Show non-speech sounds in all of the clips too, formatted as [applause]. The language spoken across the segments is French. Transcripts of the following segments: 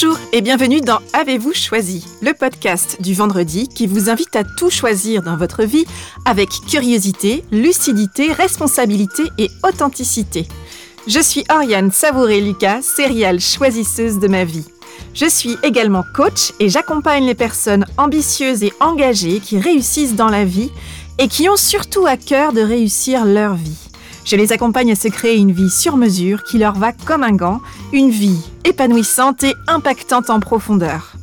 Bonjour et bienvenue dans Avez-vous choisi, le podcast du vendredi qui vous invite à tout choisir dans votre vie avec curiosité, lucidité, responsabilité et authenticité. Je suis Oriane Savouré-Lucas, céréale choisisseuse de ma vie. Je suis également coach et j'accompagne les personnes ambitieuses et engagées qui réussissent dans la vie et qui ont surtout à cœur de réussir leur vie. Je les accompagne à se créer une vie sur mesure qui leur va comme un gant, une vie épanouissante et impactante en profondeur.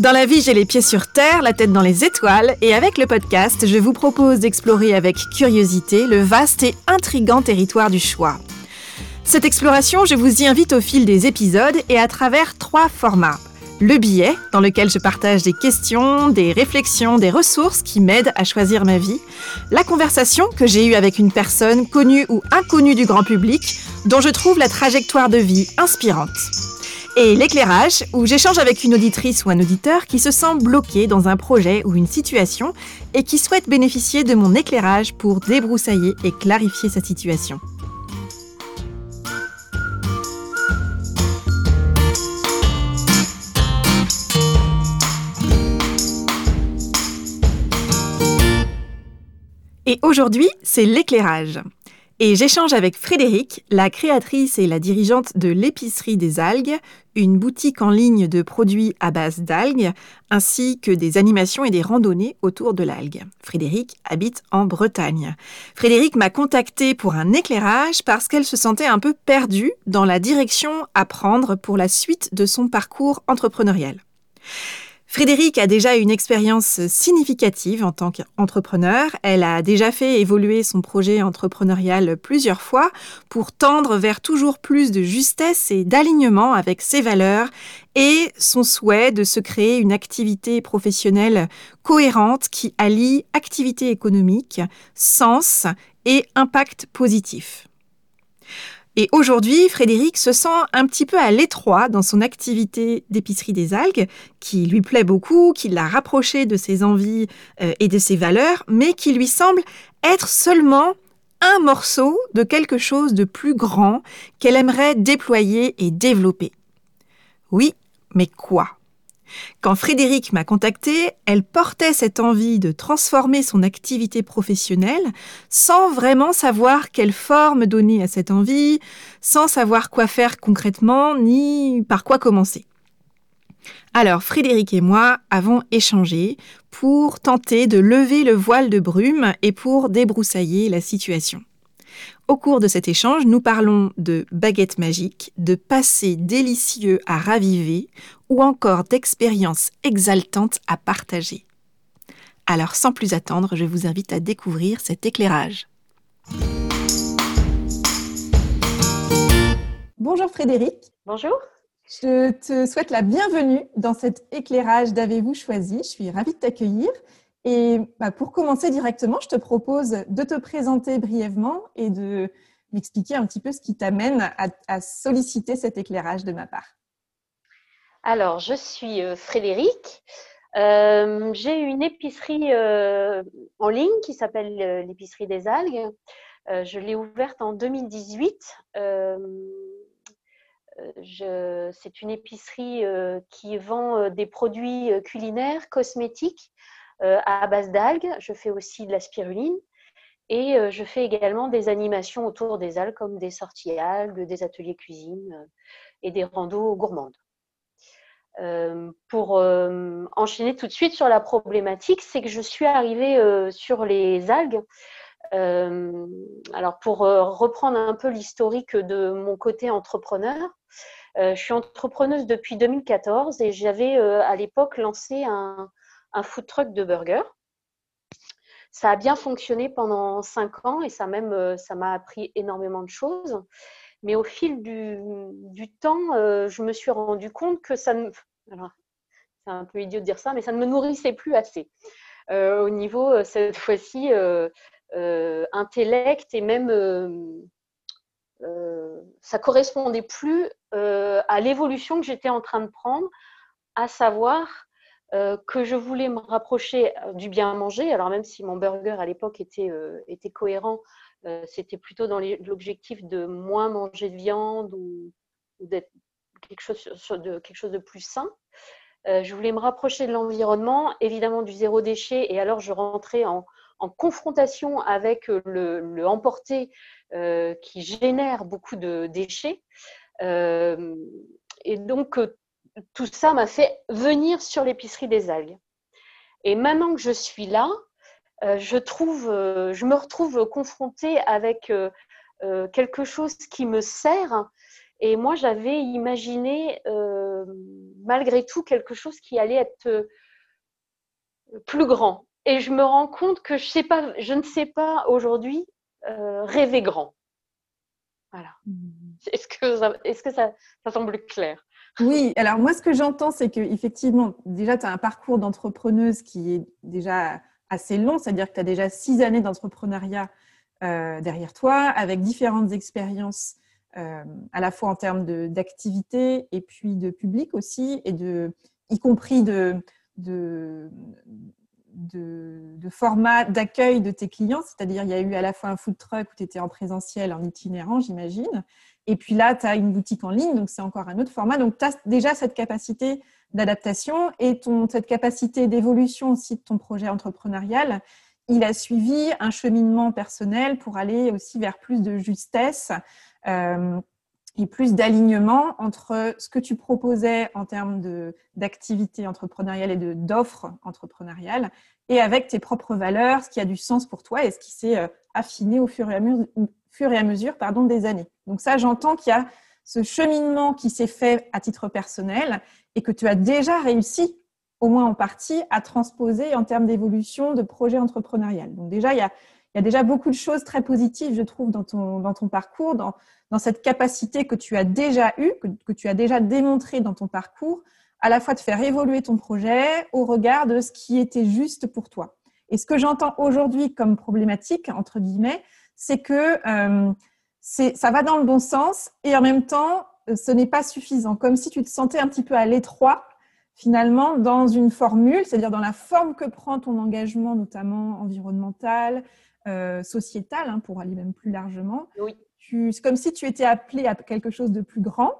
Dans la vie, j'ai les pieds sur terre, la tête dans les étoiles, et avec le podcast, je vous propose d'explorer avec curiosité le vaste et intrigant territoire du choix. Cette exploration, je vous y invite au fil des épisodes et à travers trois formats le billet, dans lequel je partage des questions, des réflexions, des ressources qui m'aident à choisir ma vie, la conversation que j'ai eue avec une personne connue ou inconnue du grand public, dont je trouve la trajectoire de vie inspirante. Et l'éclairage, où j'échange avec une auditrice ou un auditeur qui se sent bloqué dans un projet ou une situation et qui souhaite bénéficier de mon éclairage pour débroussailler et clarifier sa situation. Et aujourd'hui, c'est l'éclairage. Et j'échange avec Frédéric, la créatrice et la dirigeante de l'épicerie des algues, une boutique en ligne de produits à base d'algues, ainsi que des animations et des randonnées autour de l'algue. Frédéric habite en Bretagne. Frédéric m'a contacté pour un éclairage parce qu'elle se sentait un peu perdue dans la direction à prendre pour la suite de son parcours entrepreneurial. Frédéric a déjà une expérience significative en tant qu'entrepreneur. Elle a déjà fait évoluer son projet entrepreneurial plusieurs fois pour tendre vers toujours plus de justesse et d'alignement avec ses valeurs et son souhait de se créer une activité professionnelle cohérente qui allie activité économique, sens et impact positif. Et aujourd'hui, Frédéric se sent un petit peu à l'étroit dans son activité d'épicerie des algues, qui lui plaît beaucoup, qui l'a rapproché de ses envies euh, et de ses valeurs, mais qui lui semble être seulement un morceau de quelque chose de plus grand qu'elle aimerait déployer et développer. Oui, mais quoi? Quand Frédéric m'a contactée, elle portait cette envie de transformer son activité professionnelle sans vraiment savoir quelle forme donner à cette envie, sans savoir quoi faire concrètement ni par quoi commencer. Alors Frédéric et moi avons échangé pour tenter de lever le voile de brume et pour débroussailler la situation. Au cours de cet échange, nous parlons de baguettes magiques, de passé délicieux à raviver ou encore d'expériences exaltantes à partager. Alors sans plus attendre, je vous invite à découvrir cet éclairage. Bonjour Frédéric. Bonjour. Je te souhaite la bienvenue dans cet éclairage d'Avez-vous choisi. Je suis ravie de t'accueillir. Et bah, pour commencer directement, je te propose de te présenter brièvement et de m'expliquer un petit peu ce qui t'amène à, solliciter cet éclairage de ma part. Alors, je suis euh, Frédéric. Euh, j'ai une épicerie euh, en ligne qui s'appelle l'épicerie des algues. je l'ai ouverte en 2018. c'est une épicerie qui vend des produits culinaires, cosmétiques à base d'algues. Je fais aussi de la spiruline. Et euh, je fais également des animations autour des algues, comme des sorties algues, des ateliers cuisine euh, et des randos gourmandes. pour enchaîner tout de suite sur la problématique, c'est que je suis arrivée sur les algues. alors, pour reprendre un peu l'historique de mon côté entrepreneur, je suis entrepreneuse depuis 2014 et j'avais à l'époque lancé un, un food truck de burgers. Ça a bien fonctionné pendant cinq ans et ça même euh, ça m'a appris énormément de choses. Mais au fil du, temps, euh, je me suis rendu compte que ça ne. c'est un peu idiot de dire ça, mais ça ne me nourrissait plus assez. Euh, au niveau, cette fois-ci, intellect et même. ça correspondait plus à l'évolution que j'étais en train de prendre, à savoir euh, que je voulais me rapprocher euh, du bien manger. Alors même si mon burger à l'époque était, euh, était cohérent, c'était plutôt dans l'objectif de moins manger de viande ou, d'être quelque chose de, quelque chose de plus sain. je voulais me rapprocher de l'environnement, évidemment du zéro déchet, et alors je rentrais en, confrontation avec le, le emporté qui génère beaucoup de déchets. et donc, tout ça m'a fait venir sur l'épicerie des algues. Et maintenant que je suis là, euh, je, trouve, euh, je me retrouve confrontée avec euh, quelque chose qui me sert. Et moi, j'avais imaginé, malgré tout, quelque chose qui allait être plus grand. Et je me rends compte que je, sais pas, je ne sais pas aujourd'hui rêver grand. Voilà. Mmh. Est-ce que, ça, est -ce que ça, ça semble clair? Oui, alors moi, ce que j'entends, c'est que effectivement, déjà, tu as un parcours d'entrepreneuse qui est déjà assez long, c'est-à-dire que tu as déjà six années d'entrepreneuriat euh, derrière toi, avec différentes expériences, euh, à la fois en termes d'activité et puis de public aussi, et y compris de, de, de, format d'accueil de tes clients, c'est-à-dire il y a eu à la fois un food truck où tu étais en présentiel, en itinérant, j'imagine, et puis là, tu as une boutique en ligne, donc c'est encore un autre format. Donc, tu as déjà cette capacité d'adaptation et ton, cette capacité d'évolution aussi de ton projet entrepreneurial. Il a suivi un cheminement personnel pour aller aussi vers plus de justesse euh, et plus d'alignement entre ce que tu proposais en termes d'activité entrepreneuriale et d'offres entrepreneuriales et avec tes propres valeurs, ce qui a du sens pour toi et ce qui s'est euh, affiné au fur et à mesure, fur et à mesure pardon, des années. Donc ça, j'entends qu'il y a ce cheminement qui s'est fait à titre personnel et que tu as déjà réussi, au moins en partie, à transposer en termes d'évolution de projet entrepreneurial. Donc déjà, il y a, déjà beaucoup de choses très positives, je trouve, dans ton, dans ton parcours, dans, dans cette capacité que tu as déjà eue, que, tu as déjà démontré dans ton parcours, à la fois de faire évoluer ton projet au regard de ce qui était juste pour toi. Et ce que j'entends aujourd'hui comme problématique, entre guillemets, c'est que euh, ça va dans le bon sens et en même temps, ce n'est pas suffisant. Comme si tu te sentais un petit peu à l'étroit, finalement, dans une formule, c'est-à-dire dans la forme que prend ton engagement, notamment environnemental, euh, sociétal, hein, pour aller même plus largement. Oui. C'est comme si tu étais appelé à quelque chose de plus grand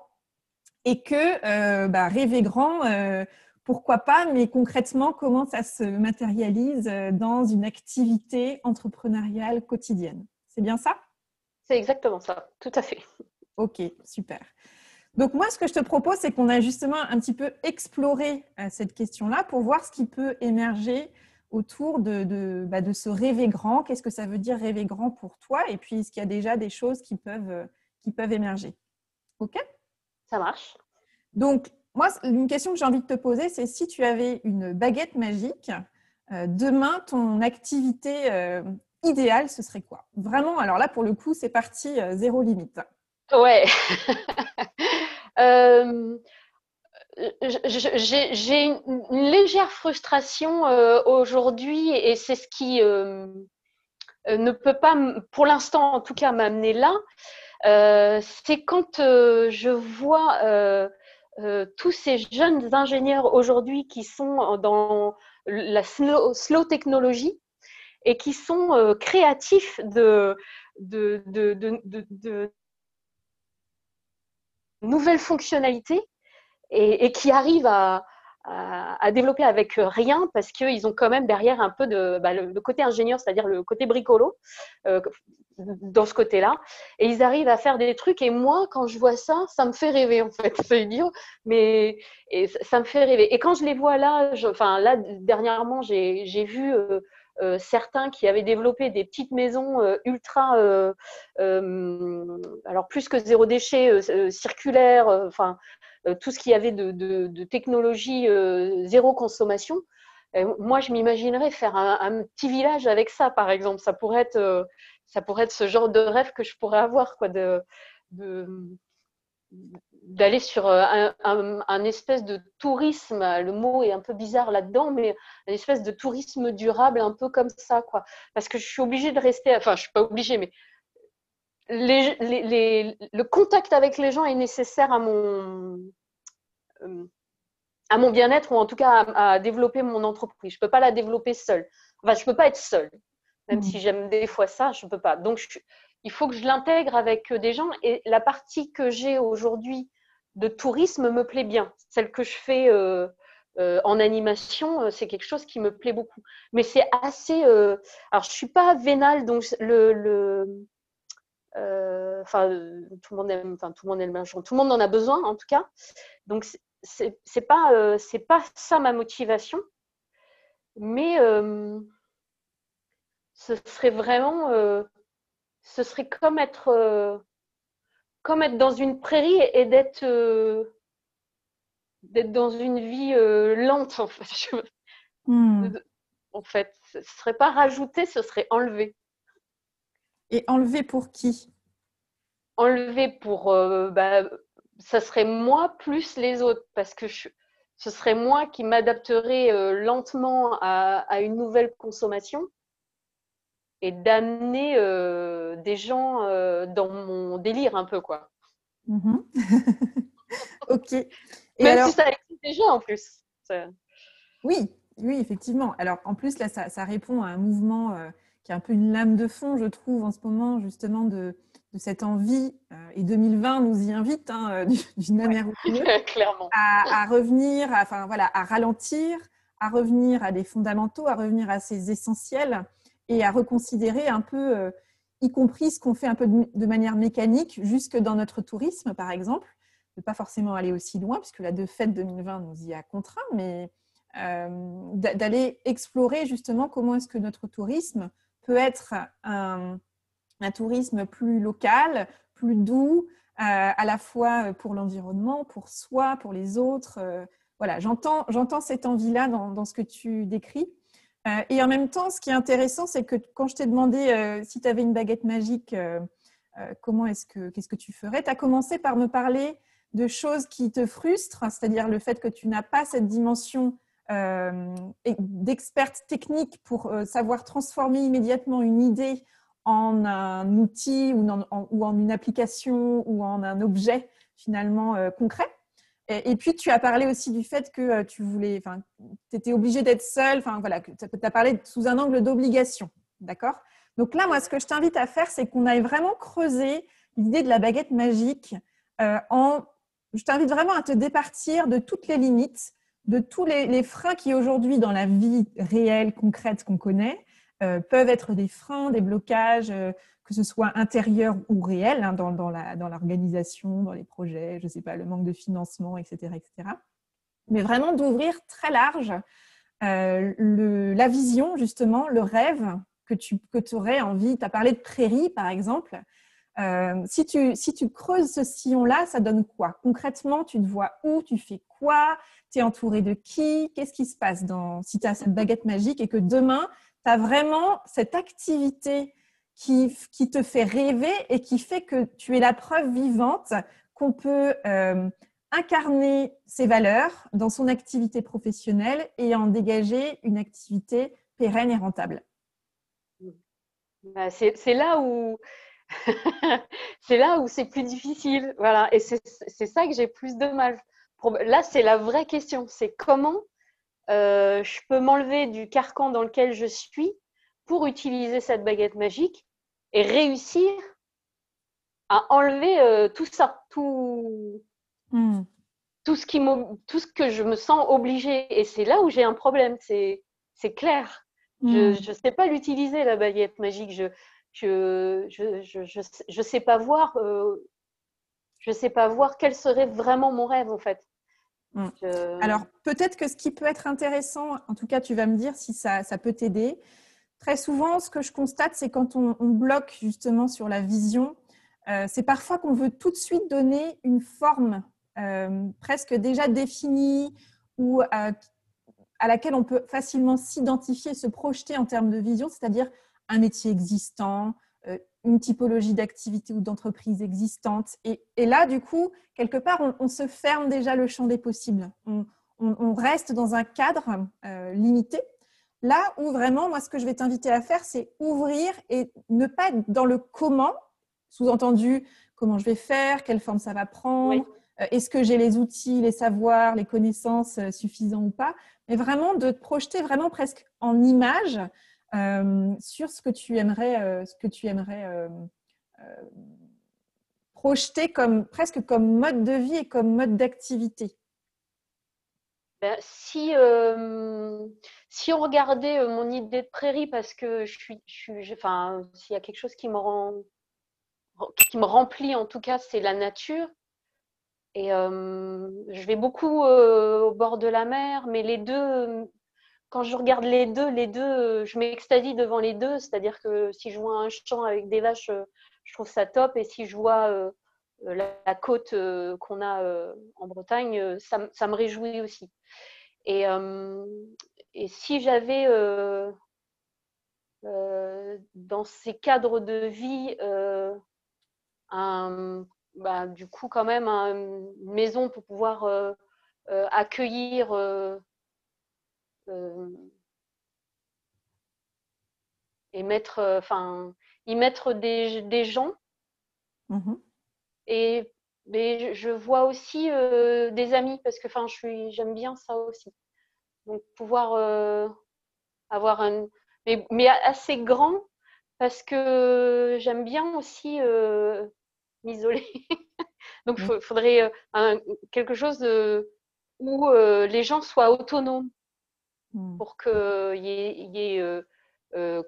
et que euh, bah, rêver grand, pourquoi pas, mais concrètement, comment ça se matérialise dans une activité entrepreneuriale quotidienne c'est bien ça? C'est exactement ça, tout à fait. Ok, super. Donc moi, ce que je te propose, c'est qu'on a justement un petit peu exploré euh, cette question-là pour voir ce qui peut émerger autour de, bah, de, ce rêver grand. Qu'est-ce que ça veut dire rêver grand pour toi? Et puis, est-ce qu'il y a déjà des choses qui peuvent, euh, qui peuvent émerger? Ok? Ça marche. Donc, moi, une question que j'ai envie de te poser, c'est si tu avais une baguette magique, euh, demain, ton activité idéal, ce serait quoi? Vraiment, alors là, pour le coup, c'est parti, euh, zéro limite. Ouais. [laughs] euh, J'ai une, légère frustration euh, aujourd'hui et c'est ce qui ne peut pas, pour l'instant en tout cas, m'amener là. c'est quand je vois tous ces jeunes ingénieurs aujourd'hui qui sont dans la slow, slow technologie et qui sont euh, créatifs de, nouvelles fonctionnalités et, qui arrivent à, développer avec rien parce qu'ils ont quand même derrière un peu bah, le, côté ingénieur, c'est-à-dire le côté bricolo euh, dans ce côté-là. Et ils arrivent à faire des trucs. Et moi, quand je vois ça, ça me fait rêver en fait. [laughs] C'est idiot, mais ça me fait rêver. Et quand je les vois là, enfin là dernièrement, j'ai vu euh, euh, certains qui avaient développé des petites maisons euh, ultra, euh, alors plus que zéro déchet, circulaire, enfin tout ce qui avait de, technologie zéro consommation. moi, je m'imaginerais faire un, petit village avec ça, par exemple. Ça pourrait être, ça pourrait être ce genre de rêve que je pourrais avoir, quoi, d'aller sur euh, un, espèce de tourisme, le mot est un peu bizarre là-dedans, mais un espèce de tourisme durable un peu comme ça, quoi. Parce que je suis obligée de rester, enfin, je suis pas obligée, mais le contact avec les gens est nécessaire à mon, euh, à mon bien-être ou en tout cas à, développer mon entreprise. Je peux pas la développer seule. Enfin, je peux pas être seule. Même mmh. si j'aime des fois ça, je peux pas. Donc, il faut que je l'intègre avec des gens. Et la partie que j'ai aujourd'hui de tourisme me plaît bien. Celle que je fais euh, euh, en animation, c'est quelque chose qui me plaît beaucoup. Mais c'est assez. alors, je suis pas vénale, donc le. Enfin, tout le monde aime, enfin, tout le monde aime tout le monde en a besoin en tout cas. Donc, c'est pas, c'est pas ça ma motivation. Mais ce serait vraiment, ce serait comme être comme être dans une prairie et d'être euh, d'être dans une vie euh, lente en fait. [laughs] Hmm. En fait, ce serait pas rajouter, ce serait enlever. Et enlever pour qui? Enlever pour, euh, bah, ça serait moi plus les autres parce que ce serait moi qui m'adapterais lentement à, à, une nouvelle consommation et d'amener euh, des gens euh, dans mon délire un peu, quoi. Mhm. [laughs] ok. Et Même si ça existe déjà en plus. Oui, oui, effectivement. Alors en plus, là, ça, répond à un mouvement euh, qui est un peu une lame de fond, je trouve, en ce moment, justement, de, cette envie, et 2020 nous y invite hein, d'une manière ou d'une autre, Clairement. À, revenir, à, enfin, voilà, à ralentir, à revenir à des fondamentaux, à revenir à ces essentiels et à reconsidérer un peu, euh, y compris ce qu'on fait un peu de, manière mécanique, jusque dans notre tourisme, par exemple. Ne pas forcément aller aussi loin, puisque la de fête 2020 nous y a contraint, mais euh, d'aller explorer justement comment est-ce que notre tourisme peut être un, tourisme plus local, plus doux, euh, à la fois pour l'environnement, pour soi, pour les autres. voilà, j'entends cette envie-là dans, dans, ce que tu décris. Euh, et en même temps, ce qui est intéressant, c'est que quand je t'ai demandé euh, si tu avais une baguette magique, euh, comment est-ce que qu'est-ce que tu ferais, tu as commencé par me parler de choses qui te frustrent, c'est-à-dire le fait que tu n'as pas cette dimension d'experte technique pour savoir transformer immédiatement une idée en un outil ou ou en, une application ou en un objet finalement concret. Et, puis, tu as parlé aussi du fait que euh, tu voulais, enfin, tu étais obligé d'être seule, enfin, voilà, tu as parlé sous un angle d'obligation, d'accord? Donc là, moi, ce que je t'invite à faire, c'est qu'on aille vraiment creuser l'idée de la baguette magique euh, en... Je t'invite vraiment à te départir de toutes les limites, de tous les, freins qui aujourd'hui, dans la vie réelle, concrète qu'on connaît, peuvent être des freins, des blocages, que ce soit intérieur ou réel, hein, dans, l'organisation, dans, les projets, je ne sais pas, le manque de financement, etc. etc. Mais vraiment d'ouvrir très large euh, la vision, justement, le rêve que tu aurais envie. Tu as parlé de prairie, par exemple. Euh, si, tu, si tu creuses ce sillon-là, ça donne quoi? Concrètement, tu te vois où? Tu fais quoi? Tu es entouré de qui? Qu'est-ce qui se passe dans, si tu as cette baguette magique et que demain, tu vraiment cette activité qui, qui, te fait rêver et qui fait que tu es la preuve vivante qu'on peut euh, incarner ses valeurs dans son activité professionnelle et en dégager une activité pérenne et rentable. Bah, c'est là où [laughs] c'est là où c'est plus difficile, voilà. Et c'est ça que j'ai plus de mal. Là, c'est la vraie question. C'est comment euh, je peux m'enlever du carcan dans lequel je suis pour utiliser cette baguette magique et réussir à enlever euh, tout ça, tout, hmm. tout, ce qui tout ce que je me sens obligée. Et c'est là où j'ai un problème, c'est clair. Je ne hmm. sais pas l'utiliser, la baguette magique. Je je, je, je, je, sais pas voir. Euh, je sais pas voir quel serait vraiment mon rêve en fait. Hmm. Alors peut-être que ce qui peut être intéressant, en tout cas tu vas me dire si ça, ça peut t'aider, Très souvent, ce que je constate, c'est quand on, bloque justement sur la vision, euh, c'est parfois qu'on veut tout de suite donner une forme euh, presque déjà définie ou à, laquelle on peut facilement s'identifier, se projeter en termes de vision, c'est-à-dire un métier existant, euh, une typologie d'activité ou d'entreprise existante. Et, là, du coup, quelque part, on, se ferme déjà le champ des possibles. on reste dans un cadre limité Là où vraiment, moi, ce que je vais t'inviter à faire, c'est ouvrir et ne pas être dans le comment, sous-entendu comment je vais faire, quelle forme ça va prendre, euh, est-ce que j'ai les outils, les savoirs, les connaissances euh, suffisants ou pas, mais vraiment de te projeter vraiment presque en image euh, sur ce que tu aimerais, ce que tu aimerais projeter comme, presque comme mode de vie et comme mode d'activité ben, si, euh, si on regardait euh, mon idée de prairie, parce que je suis, enfin, s'il y a quelque chose qui me rend, qui me remplit en tout cas, c'est la nature. Et euh, je vais beaucoup au bord de la mer, mais les deux, quand je regarde les deux, les deux, je m'extasie devant les deux. C'est-à-dire que si je vois un champ avec des vaches, je trouve ça top. Et si je vois la, côte qu'on a en Bretagne, ça, me réjouit aussi. Et, et si j'avais dans ces cadres de vie un, bah, du coup quand même une maison pour pouvoir accueillir et mettre, enfin, y mettre des, des gens. Mmh et mais je vois aussi euh, des amis parce que enfin, je suis, j'aime bien ça aussi. Donc pouvoir euh, avoir un, mais, mais, assez grand parce que j'aime bien aussi euh, m'isoler. [laughs] Donc il faudrait quelque chose de, où les gens soient autonomes mmh. pour que y ait, y ait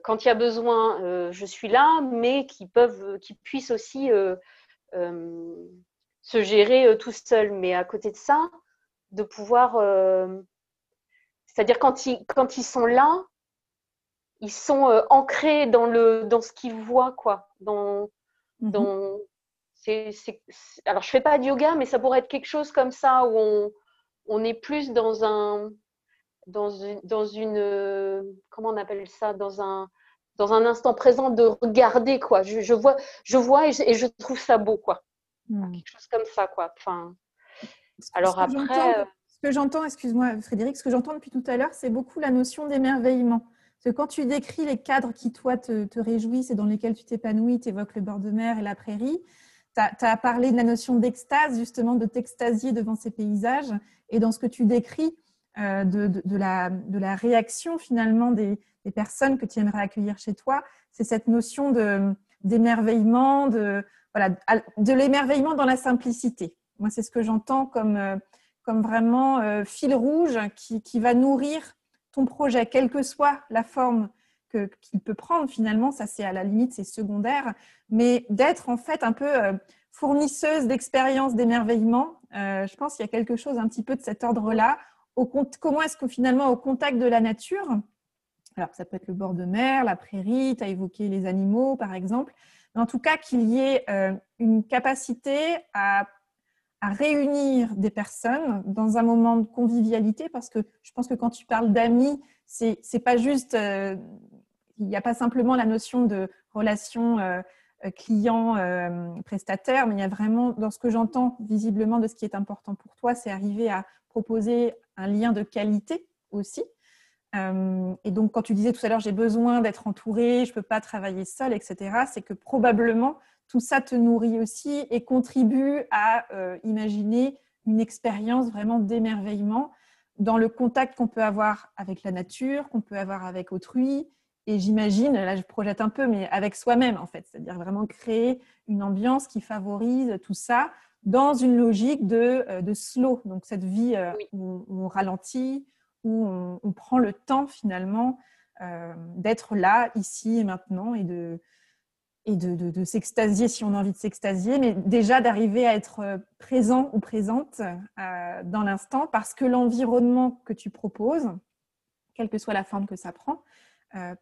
quand il y a besoin, je suis là, mais qui peuvent, qui puissent aussi se gérer euh, tout seul. Mais à côté de ça, de pouvoir. Euh, c'est-à-dire quand ils, quand ils sont là, ils sont euh, ancrés dans, le, dans ce qu'ils voient, quoi. Dans, mhm. dans, alors, je fais pas de yoga, mais ça pourrait être quelque chose comme ça où on, on est plus dans un. Dans une, dans une. Comment on appelle ça Dans un dans un instant présent de regarder quoi. Je, je vois, je vois et je, et je, trouve ça beau quoi. Hmm. Quelque chose comme ça, quoi. Enfin, alors après. Euh, ce que j'entends, excuse-moi Frédéric, ce que j'entends depuis tout à l'heure, c'est beaucoup la notion d'émerveillement. Parce que quand tu décris les cadres qui, toi, te, te réjouissent et dans lesquels tu t'épanouis, tu évoques le bord de mer et la prairie, tu as, parlé de la notion d'extase, justement, de t'extasier devant ces paysages. Et dans ce que tu décris, euh, de, la, de, la, réaction finalement des, des, personnes que tu aimerais accueillir chez toi, c'est cette notion d'émerveillement, de, voilà, de l'émerveillement dans la simplicité. Moi, c'est ce que j'entends comme, euh, comme vraiment euh, fil rouge qui, qui, va nourrir ton projet, quelle que soit la forme qu'il peut prendre finalement, ça c'est à la limite, c'est secondaire, mais d'être en fait un peu fournisseuse d'expériences d'émerveillement, je pense qu'il y a quelque chose un petit peu de cet ordre-là. Comment est-ce que finalement au contact de la nature, alors ça peut être le bord de mer, la prairie, tu as évoqué les animaux par exemple, en tout cas qu'il y ait euh, une capacité à, réunir des personnes dans un moment de convivialité, parce que je pense que quand tu parles d'amis, c'est pas juste, euh, il n'y a pas simplement la notion de relation euh, client-prestataire, mais il y a vraiment, dans ce que j'entends visiblement de ce qui est important pour toi, c'est arriver à proposer un lien de qualité aussi. Euh, et donc, quand tu disais tout à l'heure, j'ai besoin d'être entourée, je ne peux pas travailler seule, etc., c'est que probablement tout ça te nourrit aussi et contribue à euh, imaginer une expérience vraiment d'émerveillement dans le contact qu'on peut avoir avec la nature, qu'on peut avoir avec autrui. Et j'imagine, là je projette un peu, mais avec soi-même en fait, c'est-à-dire vraiment créer une ambiance qui favorise tout ça dans une logique de, euh, de slow, donc cette vie où on ralentit, où on, prend le temps finalement euh, d'être là, ici et maintenant, et de, et de, s'extasier si on a envie de s'extasier, mais déjà d'arriver à être euh, présent ou présente euh, dans l'instant parce que l'environnement que tu proposes, quelle que soit la forme que ça prend,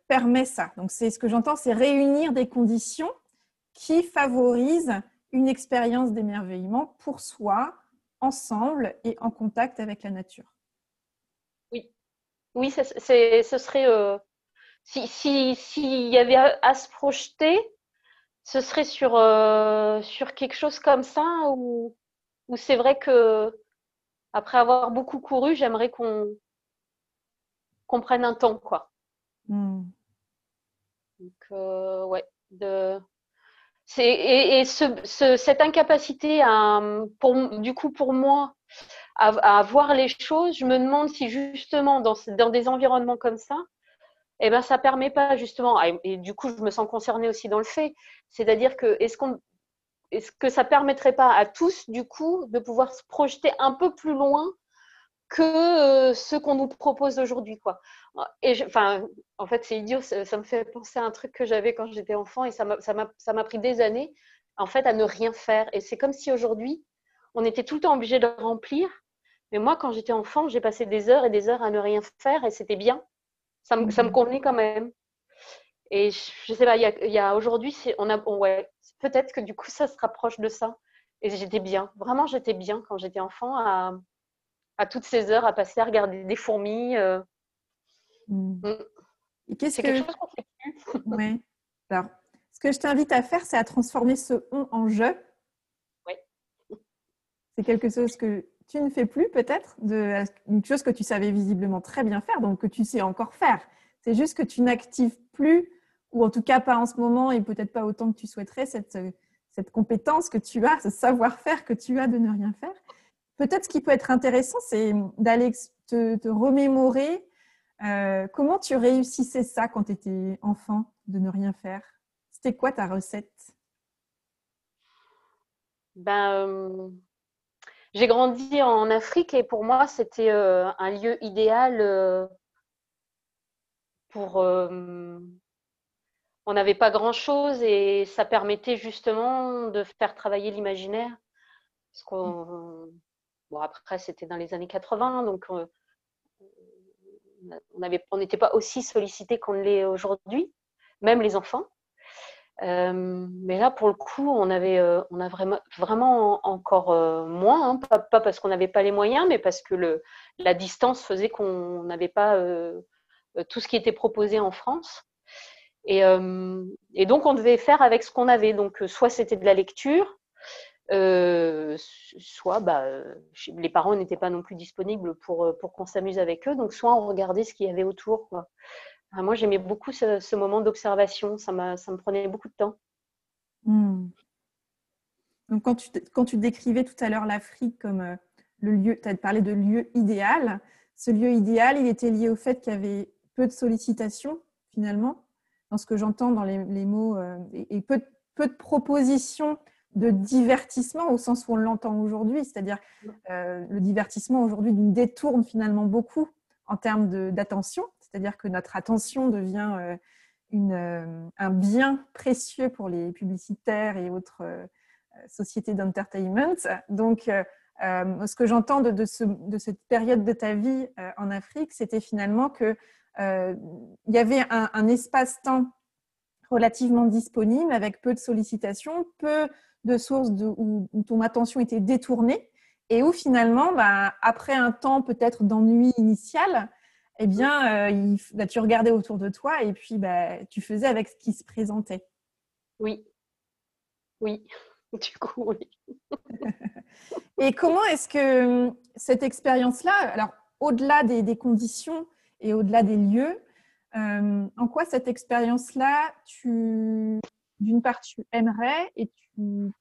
permet ça. Donc c'est ce que j'entends, c'est réunir des conditions qui favorisent une expérience d'émerveillement pour soi, ensemble et en contact avec la nature. Oui, ce serait. Euh, S'il si, y avait à, se projeter, ce serait sur, euh, sur quelque chose comme ça où, où c'est vrai que après avoir beaucoup couru, j'aimerais qu'on qu'on prenne un temps, quoi. Hmm. Donc, euh, ouais. De... Et, et ce, ce, cette incapacité, à, du coup, pour moi, à, voir les choses, je me demande si justement dans, dans des environnements comme ça, eh ben, ça permet pas justement, et du coup je me sens concernée aussi dans le fait, c'est-à-dire que est-ce qu'on est-ce que ça permettrait pas à tous, du coup, de pouvoir se projeter un peu plus loin que euh, ce qu'on nous propose aujourd'hui, quoi. Et enfin, en fait, c'est idiot, ça, me fait penser à un truc que j'avais quand j'étais enfant et ça m'a pris des années, en fait, à ne rien faire. Et c'est comme si aujourd'hui, on était tout le temps obligé de remplir. Mais moi, quand j'étais enfant, j'ai passé des heures et des heures à ne rien faire et c'était bien. Ça me, ça me mmh. convenait quand même. Et je sais pas, il y a, aujourd'hui, on a, ouais, peut-être que du coup, ça se rapproche de ça. Et j'étais bien, vraiment, j'étais bien quand j'étais enfant à, à, toutes ces heures à passer à regarder des fourmis. Euh. Mmh. Mmh. C'est quelque chose qu'on fait plus. [laughs] ouais. Alors, ce que je t'invite à faire, c'est à transformer ce on en je. Oui. C'est quelque chose que tu ne fais plus peut-être, une chose que tu savais visiblement très bien faire, donc que tu sais encore faire. C'est juste que tu n'actives plus, ou en tout cas pas en ce moment, et peut-être pas autant que tu souhaiterais, cette, cette compétence que tu as, ce savoir-faire que tu as de ne rien faire. Peut-être ce qui peut être intéressant, c'est d'aller te, remémorer euh, comment tu réussissais ça quand tu étais enfant, de ne rien faire. C'était quoi ta recette? Ben, euh, J'ai grandi en Afrique et pour moi, c'était euh, un lieu idéal pour. On n'avait pas grand-chose et ça permettait justement de faire travailler l'imaginaire. Parce qu'on, après, c'était dans les années 80, donc euh, on n'était pas aussi sollicité qu'on l'est aujourd'hui, même les enfants. Euh, mais là, pour le coup, on avait, on a vraiment, vraiment encore moins, hein. pas, parce qu'on n'avait pas les moyens, mais parce que la distance faisait qu'on n'avait pas euh, tout ce qui était proposé en France. Euh, et, donc, on devait faire avec ce qu'on avait. Donc, euh, soit c'était de la lecture, soit bah, les parents n'étaient pas non plus disponibles pour, pour qu'on s'amuse avec eux. Donc, soit on regardait ce qu'il y avait autour. moi, j'aimais beaucoup ce, moment d'observation. Ça, ça me prenait beaucoup de temps. Hmm. Donc, quand tu, quand tu décrivais tout à l'heure l'Afrique comme le lieu, tu as parlé de lieu idéal. Ce lieu idéal, il était lié au fait qu'il y avait peu de sollicitations finalement, dans ce que j'entends dans les, mots, euh, et, peu, peu, de propositions de divertissement au sens où on l'entend aujourd'hui, c'est-à-dire euh, le divertissement aujourd'hui nous détourne finalement beaucoup en termes d'attention, c'est-à-dire que notre attention devient euh, une, un bien précieux pour les publicitaires et autres sociétés d'entertainment. Donc, ce que j'entends de, de, cette période de ta vie en Afrique, c'était finalement que euh, il y avait un, espace-temps relativement disponible avec peu de sollicitations, peu de sources où, ton attention était détournée et où finalement, bah, après un temps peut-être d'ennui initial, eh bien, euh, bah, tu regardais autour de toi et puis bah, tu faisais avec ce qui se présentait. Oui, oui, [laughs] du coup, oui. [laughs] et comment est-ce que cette expérience-là, alors au-delà des, conditions et au-delà des lieux. Euh, en quoi cette expérience-là, tu, d'une part, tu aimerais et tu,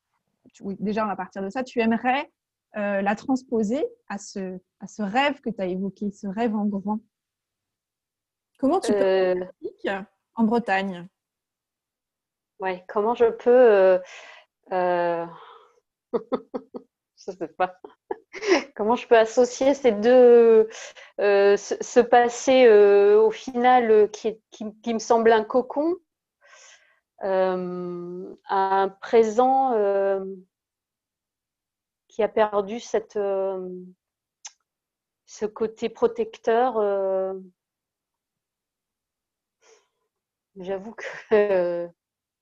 oui, déjà à partir de ça, tu aimerais euh, la transposer à ce, à ce rêve que tu as évoqué, ce rêve en grand. Comment tu peux euh... en Bretagne? Ouais, comment je peux euh, [laughs] je sais pas. Comment je peux associer ces deux, ce, passé au final qui, qui, me semble un cocon à un présent qui a perdu cette, ce côté protecteur. J'avoue qu'il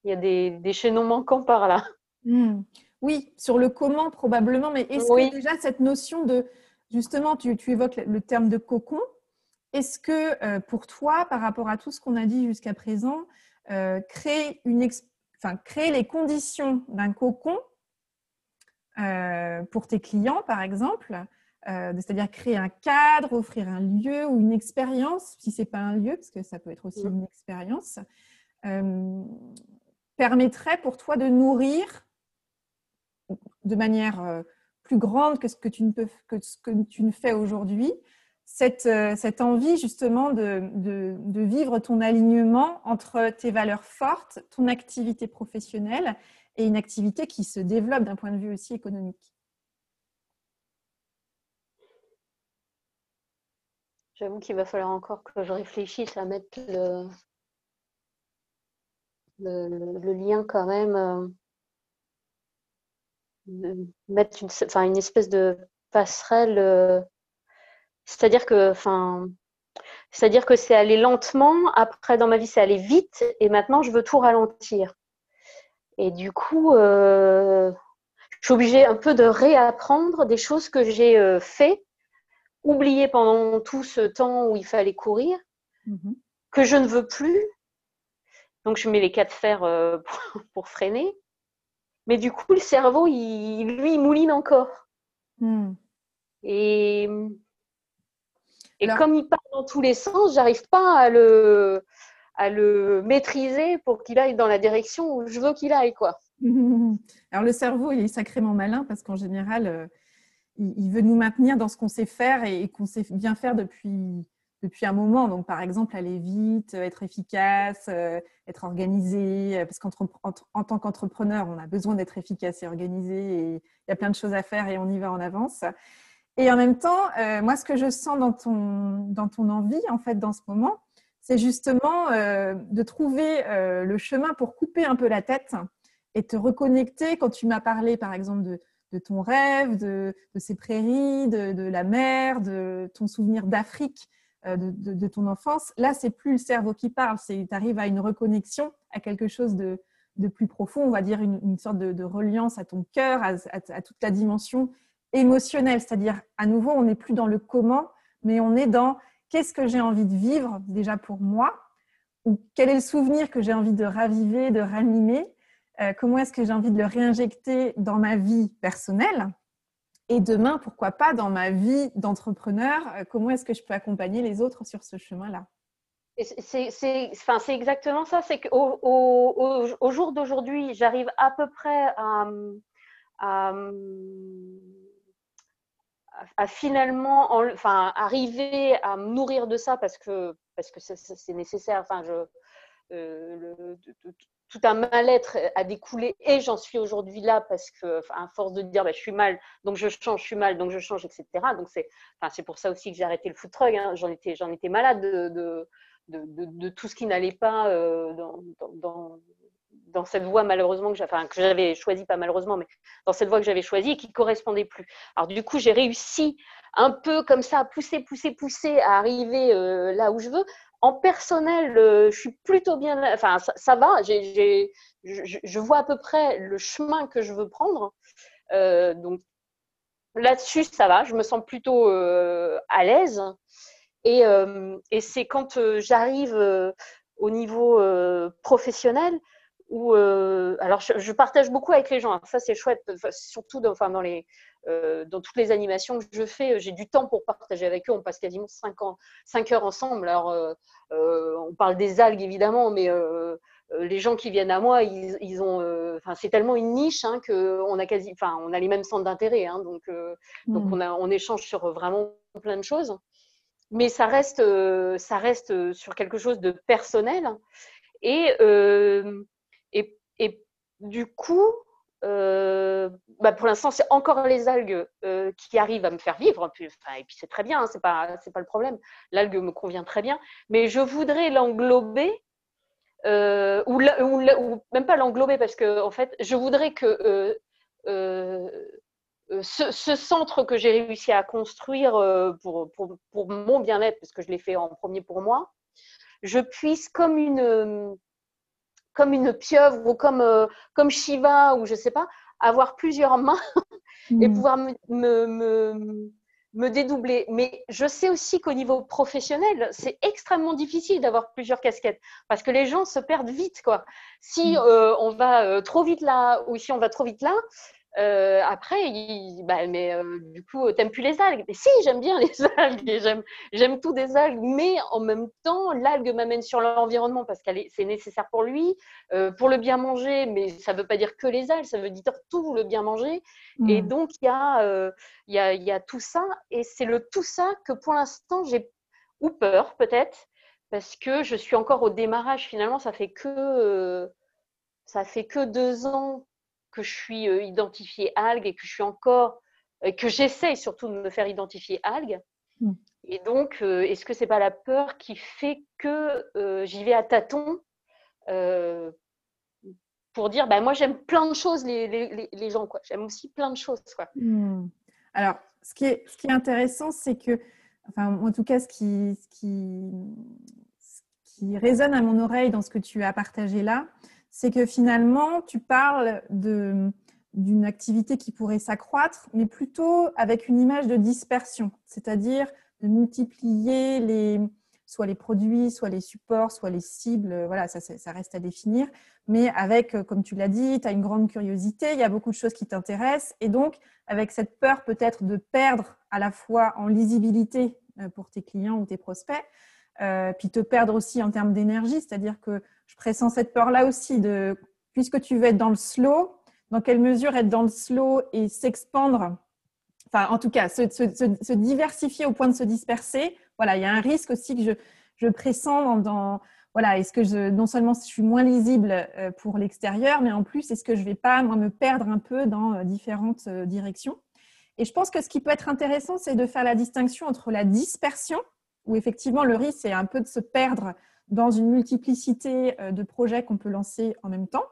y a des, des chaînons manquants par là. Hmm. Oui, sur le comment probablement, mais est-ce que déjà cette notion de, justement, tu, évoques le terme de cocon, est-ce que euh, pour toi, par rapport à tout ce qu'on a dit jusqu'à présent, euh, créer, une enfin, créer les conditions d'un cocon euh, pour tes clients, par exemple, c'est-à-dire créer un cadre, offrir un lieu ou une expérience, si ce n'est pas un lieu, parce que ça peut être aussi une expérience, permettrait pour toi de nourrir de manière euh, plus grande que ce que tu ne, peux, que ce que tu ne fais aujourd'hui, cette, euh, cette, envie justement de, vivre ton alignement entre tes valeurs fortes, ton activité professionnelle et une activité qui se développe d'un point de vue aussi économique J'avoue qu'il va falloir encore que je réfléchisse à mettre le, lien quand même, euh, mettre une, espèce de passerelle. Euh, c'est-à-dire que, enfin, c'est-à-dire que c'est aller lentement. Après, dans ma vie, c'est aller vite, et maintenant, je veux tout ralentir. Et du coup, euh, je suis obligée un peu de réapprendre des choses que j'ai fait oublié pendant tout ce temps où il fallait courir, mhm. que je ne veux plus. Donc je mets les quatre fers euh, [laughs] pour, freiner. Mais du coup, le cerveau, il, lui, il mouline encore. Hmm. Et, et comme il part dans tous les sens, j'arrive pas à le, à le maîtriser pour qu'il aille dans la direction où je veux qu'il aille. Quoi. [laughs] Alors le cerveau, il est sacrément malin parce qu'en général, euh, il, veut nous maintenir dans ce qu'on sait faire et, qu'on sait bien faire depuis, depuis un moment. Donc, par exemple, aller vite, être efficace, euh, être organisé. Parce qu'en tant qu'entrepreneur, on a besoin d'être efficace et organisé. Et il y a plein de choses à faire et on y va en avance. Et en même temps, euh, moi, ce que je sens dans ton, dans ton envie, en fait, dans ce moment, c'est justement euh, de trouver le chemin pour couper un peu la tête et te reconnecter. Quand tu m'as parlé, par exemple, de, ton rêve, de, ces prairies, de, la mer, de ton souvenir d'Afrique, euh, de, ton enfance. Là, c'est plus le cerveau qui parle, c'est tu arrives à une reconnexion, à quelque chose de, plus profond, on va dire une, sorte de, reliance à ton cœur, à, toute la dimension émotionnelle. C'est-à-dire, à nouveau, on n'est plus dans le comment, mais on est dans qu'est-ce que j'ai envie de vivre déjà pour moi, ou quel est le souvenir que j'ai envie de raviver, de ranimer, euh, comment est-ce que j'ai envie de le réinjecter dans ma vie personnelle et demain, pourquoi pas dans ma vie d'entrepreneur, euh, comment est-ce que je peux accompagner les autres sur ce chemin-là? C'est exactement ça, c'est qu'au au, jour d'aujourd'hui, j'arrive à peu près à, finalement enfin, arriver à me nourrir de ça parce que parce que c'est nécessaire. Enfin, je, euh, tout un mal-être a découlé et j'en suis aujourd'hui là parce que, à force de dire bah, je suis mal, donc je change, je suis mal, donc je change, etc. Donc c'est, enfin, c'est pour ça aussi que j'ai arrêté le food truck. Hein. J'en étais, j'en étais malade de, de, de, tout ce qui n'allait pas euh, dans, cette voie malheureusement que, enfin, que j'avais choisi, pas malheureusement, mais dans cette voie que j'avais choisie et qui correspondait plus. Alors du coup, j'ai réussi un peu comme ça à pousser, pousser, pousser à arriver euh, là où je veux, en personnel, euh, je suis plutôt bien. Enfin, ça, va. je, vois à peu près le chemin que je veux prendre. Euh, donc là-dessus, ça va. Je me sens plutôt à l'aise. Et, c'est quand j'arrive au niveau professionnel où, alors, je, partage beaucoup avec les gens. Ça, c'est chouette. Surtout dans, enfin, dans les euh, dans toutes les animations que je fais, j'ai du temps pour partager avec eux. On passe quasiment 5, ans, 5 heures ensemble. Alors, euh, euh, on parle des algues évidemment, mais les gens qui viennent à moi, ils, ont, enfin, c'est tellement une niche hein, qu'on a quasi, enfin, on a les mêmes centres d'intérêt. Hein, donc, donc hmm. on, a, on échange sur vraiment plein de choses. Mais ça reste, ça reste sur quelque chose de personnel. Et, et, et du coup, euh, bah pour l'instant, c'est encore les algues euh, qui arrivent à me faire vivre. Et puis c'est très bien, hein, c'est pas le problème. L'algue me convient très bien, mais je voudrais l'englober euh, ou, même pas l'englober parce que fait, je voudrais que ce, ce, centre que j'ai réussi à construire pour mon bien-être, parce que je l'ai fait en premier pour moi, je puisse comme une comme une pieuvre ou comme, euh, comme Shiva ou je sais pas, avoir plusieurs mains [laughs] et hmm. pouvoir me, me, me, dédoubler. Mais je sais aussi qu'au niveau professionnel, c'est extrêmement difficile d'avoir plusieurs casquettes parce que les gens se perdent vite. Quoi. Si hmm. euh, on va euh, trop vite là ou si on va trop vite là, euh, après, bah, mais euh, du coup, t'aimes plus les algues. Mais si, j'aime bien les [laughs] algues, j'aime, j'aime tout des algues, mais en même temps, l'algue m'amène sur l'environnement parce que c'est nécessaire pour lui, euh, pour le bien manger, mais ça veut pas dire que les algues, ça veut dire tout le bien manger. Et mmh. donc, il y, a, il, y a, y a tout ça, et c'est le tout ça que pour l'instant, j'ai ou peur peut-être, parce que je suis encore au démarrage finalement, ça fait que, ça fait que deux ans que je suis identifiée algue et que je suis encore, que j'essaye surtout de me faire identifier algue. Hmm. Et donc, est-ce que c'est pas la peur qui fait que j'y vais à tâtons pour dire, bah, moi j'aime plein de choses les, les, les gens, quoi. J'aime aussi plein de choses, quoi. Hmm. Alors, ce qui est, ce qui est intéressant, c'est que, enfin, en tout cas, ce qui, ce qui, qui résonne à mon oreille dans ce que tu as partagé là, c'est que finalement, tu parles d'une activité qui pourrait s'accroître, mais plutôt avec une image de dispersion, c'est-à-dire de multiplier soit les produits, soit les supports, soit les cibles, voilà, ça, ça reste à définir, mais avec, comme tu l'as dit, tu as une grande curiosité, il y a beaucoup de choses qui t'intéressent, et donc avec cette peur peut-être de perdre à la fois en lisibilité euh, pour tes clients ou tes prospects, euh, puis te perdre aussi en termes d'énergie, c'est-à-dire que je pressens cette peur-là aussi de, puisque tu veux être dans le slow, dans quelle mesure être dans le slow et s'expandre, enfin en tout cas se, diversifier au point de se disperser, voilà, il y a un risque aussi que je, je pressens dans, voilà, est-ce que non seulement je suis moins lisible euh, pour l'extérieur, mais en plus, est-ce que je ne vais pas moi, me perdre un peu dans euh, différentes directions? Et je pense que ce qui peut être intéressant, c'est de faire la distinction entre la dispersion, où effectivement le risque c'est un peu de se perdre dans une multiplicité de projets qu'on peut lancer en même temps.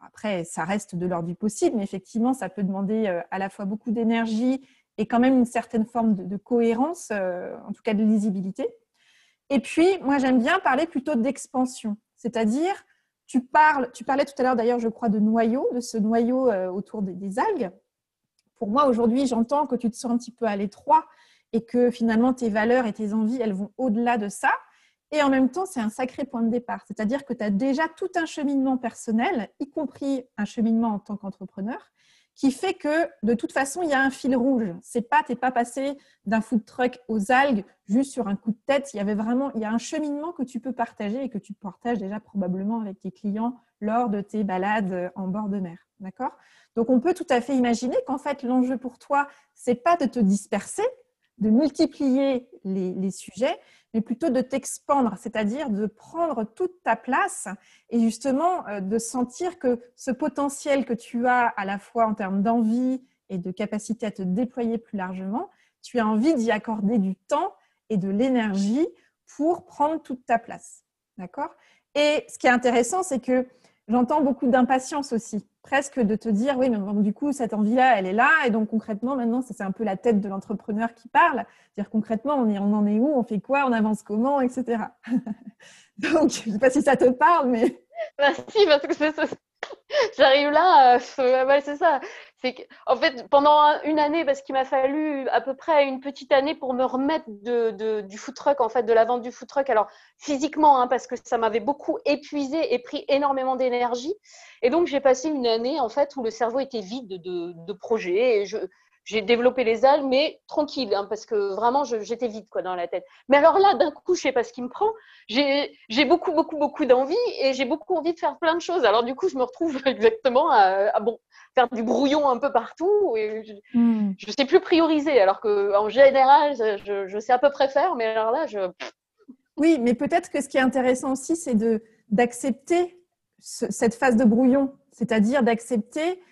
Après, ça reste de l'ordre du possible, mais effectivement, ça peut demander à la fois beaucoup d'énergie et quand même une certaine forme de, cohérence, en tout cas de lisibilité. Et puis, moi, j'aime bien parler plutôt d'expansion, c'est-à-dire, tu, parles, tu parlais tout à l'heure d'ailleurs, je crois, de noyau, de ce noyau euh, autour des, algues. Pour moi, aujourd'hui, j'entends que tu te sens un petit peu à l'étroit et que finalement, tes valeurs et tes envies, elles vont au-delà de ça. Et en même temps, c'est un sacré point de départ. C'est-à-dire que tu as déjà tout un cheminement personnel, y compris un cheminement en tant qu'entrepreneur, qui fait que de toute façon, il y a un fil rouge. C'est pas, t'es pas passé d'un food truck aux algues juste sur un coup de tête. Il y avait vraiment, il y a un cheminement que tu peux partager et que tu partages déjà probablement avec tes clients lors de tes balades en bord de mer. D'accord? Donc, on peut tout à fait imaginer qu'en fait, l'enjeu pour toi, c'est pas de te disperser, de multiplier les, sujets, mais plutôt de t'expandre, c'est-à-dire de prendre toute ta place et justement euh, de sentir que ce potentiel que tu as à la fois en termes d'envie et de capacité à te déployer plus largement, tu as envie d'y accorder du temps et de l'énergie pour prendre toute ta place. D'accord? Et ce qui est intéressant, c'est que j'entends beaucoup d'impatience aussi presque de te dire, oui, mais du coup, cette envie-là, elle est là. Et donc, concrètement, maintenant, c'est un peu la tête de l'entrepreneur qui parle. Dire concrètement, on, on en est où, on fait quoi, on avance comment, etc. [laughs] donc, je ne sais pas si ça te parle, mais... [laughs] Bah, si, parce que j'arrive là, euh, [laughs] c'est ça c'est en fait pendant une année parce qu'il m'a fallu à peu près une petite année pour me remettre du food truck en fait de la vente du food truck. Alors physiquement hein, parce que ça m'avait beaucoup épuisé et pris énormément d'énergie. Et donc j'ai passé une année en fait où le cerveau était vide de, de projets et je j'ai développé les algues, mais tranquille, hein, parce que vraiment, j'étais vide quoi, dans la tête. Mais alors là, d'un coup, je sais pas ce qui me prend. J'ai beaucoup, beaucoup, beaucoup d'envie et j'ai beaucoup envie de faire plein de choses. Alors du coup, je me retrouve [laughs] exactement à, bon, faire du brouillon un peu partout et je, ne hmm. sais plus prioriser. Alors qu'en général, je, je, sais à peu près faire, mais alors là, je. Oui, mais peut-être que ce qui est intéressant aussi, c'est d'accepter cette phase de brouillon, c'est-à-dire d'accepter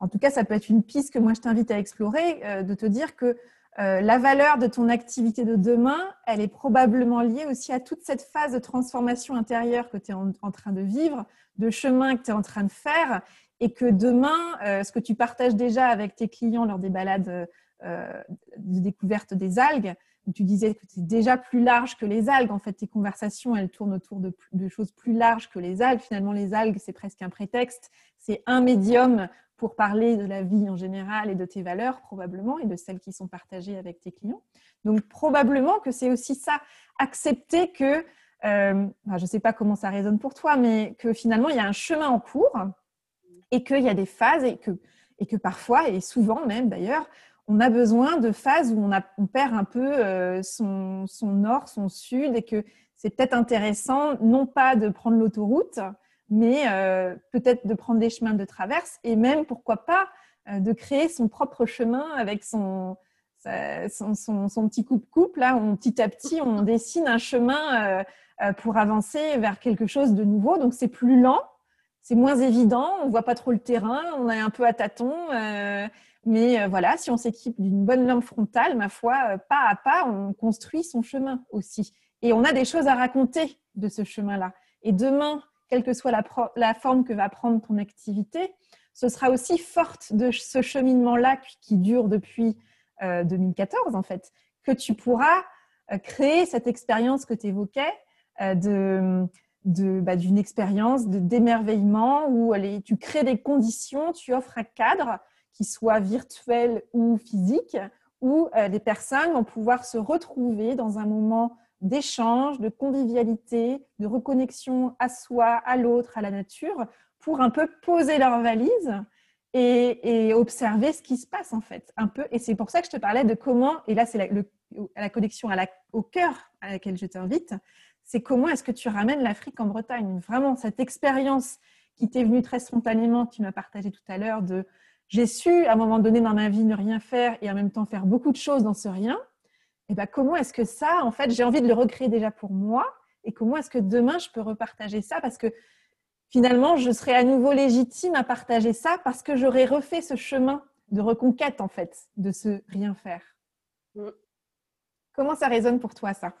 en tout cas, ça peut être une piste que moi je t'invite à explorer, euh, de te dire que euh, la valeur de ton activité de demain, elle est probablement liée aussi à toute cette phase de transformation intérieure que tu es en, train de vivre, de chemin que tu es en train de faire, et que demain, euh, ce que tu partages déjà avec tes clients lors des balades de découverte des algues, tu disais que c'est déjà plus large que les algues. En fait, tes conversations, elles tournent autour de, de choses plus larges que les algues. Finalement, les algues, c'est presque un prétexte. C'est un médium pour parler de la vie en général et de tes valeurs probablement et de celles qui sont partagées avec tes clients. Donc probablement que c'est aussi ça, accepter que, euh, je ne sais pas comment ça résonne pour toi, mais que finalement il y a un chemin en cours et qu'il y a des phases et que, et que parfois, et souvent même d'ailleurs, on a besoin de phases où on, a, on perd un peu euh, son, son nord, son sud et que c'est peut-être intéressant non pas de prendre l'autoroute, mais euh, peut-être de prendre des chemins de traverse et même, pourquoi pas, euh, de créer son propre chemin avec son, son, petit coupe-coupe, là, où petit à petit, on [laughs] dessine un chemin euh, pour avancer vers quelque chose de nouveau. Donc, c'est plus lent, c'est moins évident, on voit pas trop le terrain, on est un peu à tâtons. mais voilà, si on s'équipe d'une bonne lampe frontale, ma foi, pas à pas, on construit son chemin aussi. Et on a des choses à raconter de ce chemin-là. Et demain, quelle que soit la, forme que va prendre ton activité, ce sera aussi forte de ce cheminement-là qui dure depuis 2014, en fait, que tu pourras créer cette expérience que tu évoquais de bah, d'une expérience d'émerveillement où tu crées des conditions, tu offres un cadre qui soit virtuel ou physique, où euh, les personnes vont pouvoir se retrouver dans un moment d'échange, de convivialité, de reconnexion à soi, à l'autre, à la nature, pour un peu poser leur valise et, observer ce qui se passe en fait. Un peu. Et c'est pour ça que je te parlais de comment, et là c'est la, connexion au cœur à laquelle je t'invite, c'est comment est-ce que tu ramènes l'Afrique en Bretagne. Vraiment, cette expérience qui t'est venue très spontanément, tu m'as partagé tout à l'heure, de j'ai su à un moment donné dans ma vie ne rien faire et en même temps faire beaucoup de choses dans ce rien. Et eh ben, comment est-ce que ça, en fait, j'ai envie de le recréer déjà pour moi et comment est-ce que demain je peux repartager ça parce que finalement, je serai à nouveau légitime à partager ça parce que j'aurais refait ce chemin de reconquête, en fait, de ce rien faire. Mm. Comment ça résonne pour toi, ça?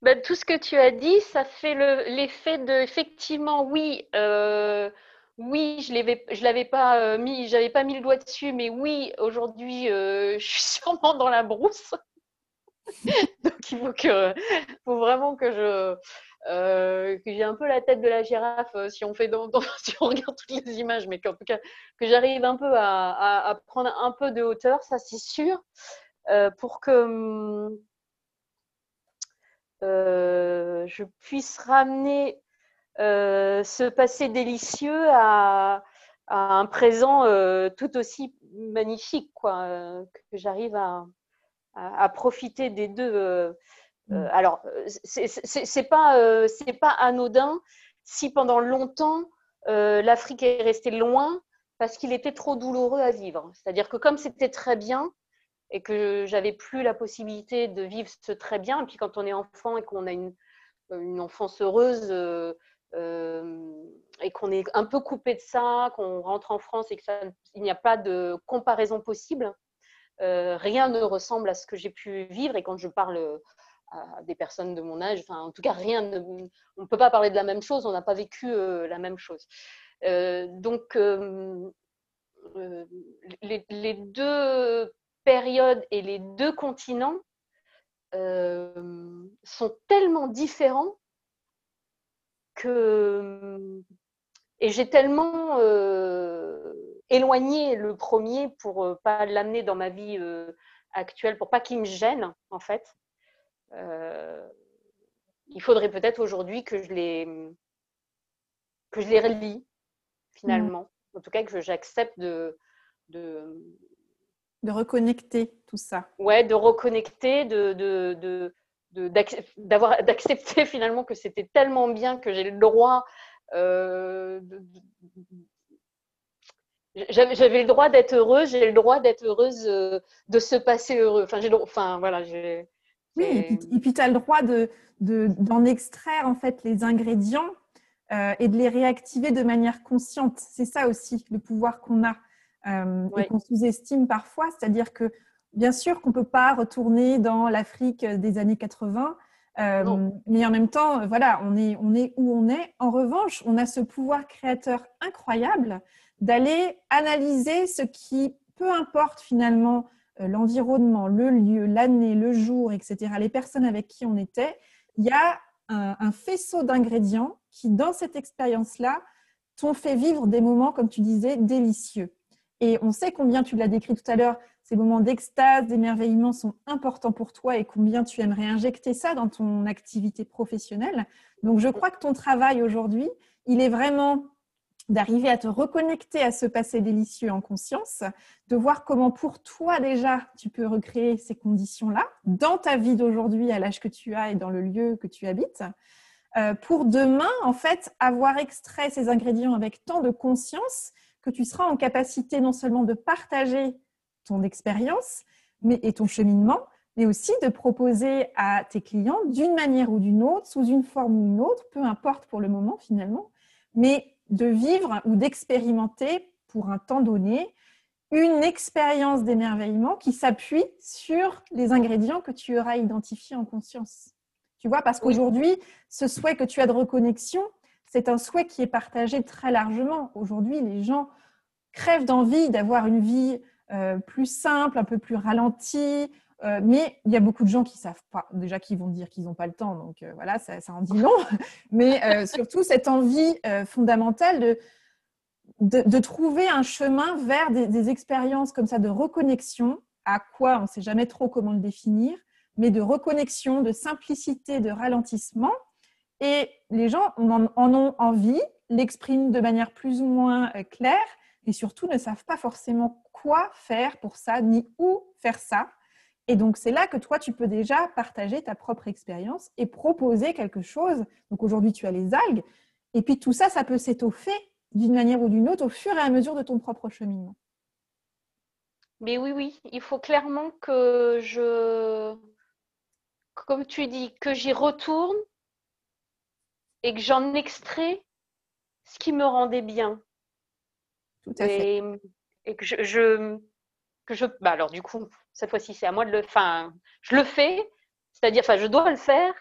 Ben, tout ce que tu as dit, ça fait l'effet de, effectivement, oui, euh, oui, je l'avais, je l'avais pas euh, mis, j'avais pas mis le doigt dessus, mais oui, aujourd'hui, euh, [laughs] je suis sûrement dans la brousse. [laughs] Donc il faut que, faut vraiment que je, que j'ai un peu la tête de la girafe si on fait, dans, [laughs] si on regarde toutes les images, mais qu'en tout cas que j'arrive un peu à, à, prendre un peu de hauteur, ça c'est sûr, pour que euh, je puisse ramener euh, ce passé délicieux à, un présent euh, tout aussi magnifique, quoi, que j'arrive à, profiter des deux. Mm. alors, c'est pas, c'est pas anodin si pendant longtemps l'Afrique est restée loin parce qu'il était trop douloureux à vivre. C'est-à-dire que comme c'était très bien, et que j'avais plus la possibilité de vivre ce très bien. Et puis quand on est enfant et qu'on a une, une, enfance heureuse euh, euh, et qu'on est un peu coupé de ça, qu'on rentre en France et qu'il n'y a pas de comparaison possible, euh, rien ne ressemble à ce que j'ai pu vivre. Et quand je parle à des personnes de mon âge, enfin, en tout cas, rien ne, on ne peut pas parler de la même chose, on n'a pas vécu la même chose. donc, les, deux période et les deux continents euh, sont tellement différents que et j'ai tellement euh, éloigné le premier pour euh, pas l'amener dans ma vie actuelle, pour pas qu'il me gêne en fait. il faudrait peut-être aujourd'hui que je les que je les relis finalement. Mmh. En tout cas que j'accepte de, de, de reconnecter tout ça. Ouais, de reconnecter, de, de, d'avoir, d'accepter [laughs] finalement que c'était tellement bien que j'ai le droit. Euh, j'avais le droit d'être heureuse, j'ai le droit d'être heureuse euh, de se passer heureux. Enfin, j'ai, enfin voilà. J'ai, oui, et puis tu as le droit de, d'en extraire en fait les ingrédients euh, et de les réactiver de manière consciente. C'est ça aussi le pouvoir qu'on a euh, et qu'on sous-estime parfois. C'est-à-dire que, bien sûr, qu'on ne peut pas retourner dans l'Afrique des années 80. Euh, mais en même temps, voilà, on est, on est où on est. En revanche, on a ce pouvoir créateur incroyable d'aller analyser ce qui, peu importe finalement euh, l'environnement, le lieu, l'année, le jour, etc., les personnes avec qui on était, il y a un, un faisceau d'ingrédients qui, dans cette expérience-là, t'ont fait vivre des moments, comme tu disais, délicieux. Et on sait combien, tu l'as décrit tout à l'heure, ces moments d'extase, d'émerveillement sont importants pour toi et combien tu aimerais injecter ça dans ton activité professionnelle. Donc, je crois que ton travail aujourd'hui, il est vraiment d'arriver à te reconnecter à ce passé délicieux en conscience, de voir comment pour toi déjà tu peux recréer ces conditions-là dans ta vie d'aujourd'hui à l'âge que tu as et dans le lieu que tu habites, euh, pour demain en fait avoir extrait ces ingrédients avec tant de conscience que tu seras en capacité non seulement de partager ton expérience mais, et ton cheminement, mais aussi de proposer à tes clients d'une manière ou d'une autre, sous une forme ou une autre, peu importe pour le moment finalement, mais de vivre ou d'expérimenter pour un temps donné une expérience d'émerveillement qui s'appuie sur les ingrédients que tu auras identifiés en conscience. Tu vois, parce qu'aujourd'hui, ce souhait que tu as de reconnexion, c'est un souhait qui est partagé très largement. Aujourd'hui, les gens crèvent d'envie d'avoir une vie euh, plus simple, un peu plus ralentie. Euh, mais il y a beaucoup de gens qui savent pas, déjà qui vont dire qu'ils n'ont pas le temps, donc euh, voilà, ça, en dit long. [laughs] Mais surtout cette envie fondamentale de, de, trouver un chemin vers des, expériences comme ça de reconnexion, à quoi on ne sait jamais trop comment le définir, mais de reconnexion, de simplicité, de ralentissement. Et les gens en, en ont envie, l'expriment de manière plus ou moins claire, et surtout ne savent pas forcément quoi faire pour ça, ni où faire ça. Et donc, c'est là que toi, tu peux déjà partager ta propre expérience et proposer quelque chose. Donc, aujourd'hui, tu as les algues. Et puis, tout ça, ça peut s'étoffer d'une manière ou d'une autre au fur et à mesure de ton propre cheminement. Mais oui, oui, il faut clairement que je, comme tu dis, que j'y retourne et que j'en extrais ce qui me rendait bien. Tout à fait. Et, que je, que je bah alors du coup, cette fois-ci, c'est à moi de le, enfin, je le fais, c'est-à-dire, enfin, je dois le faire,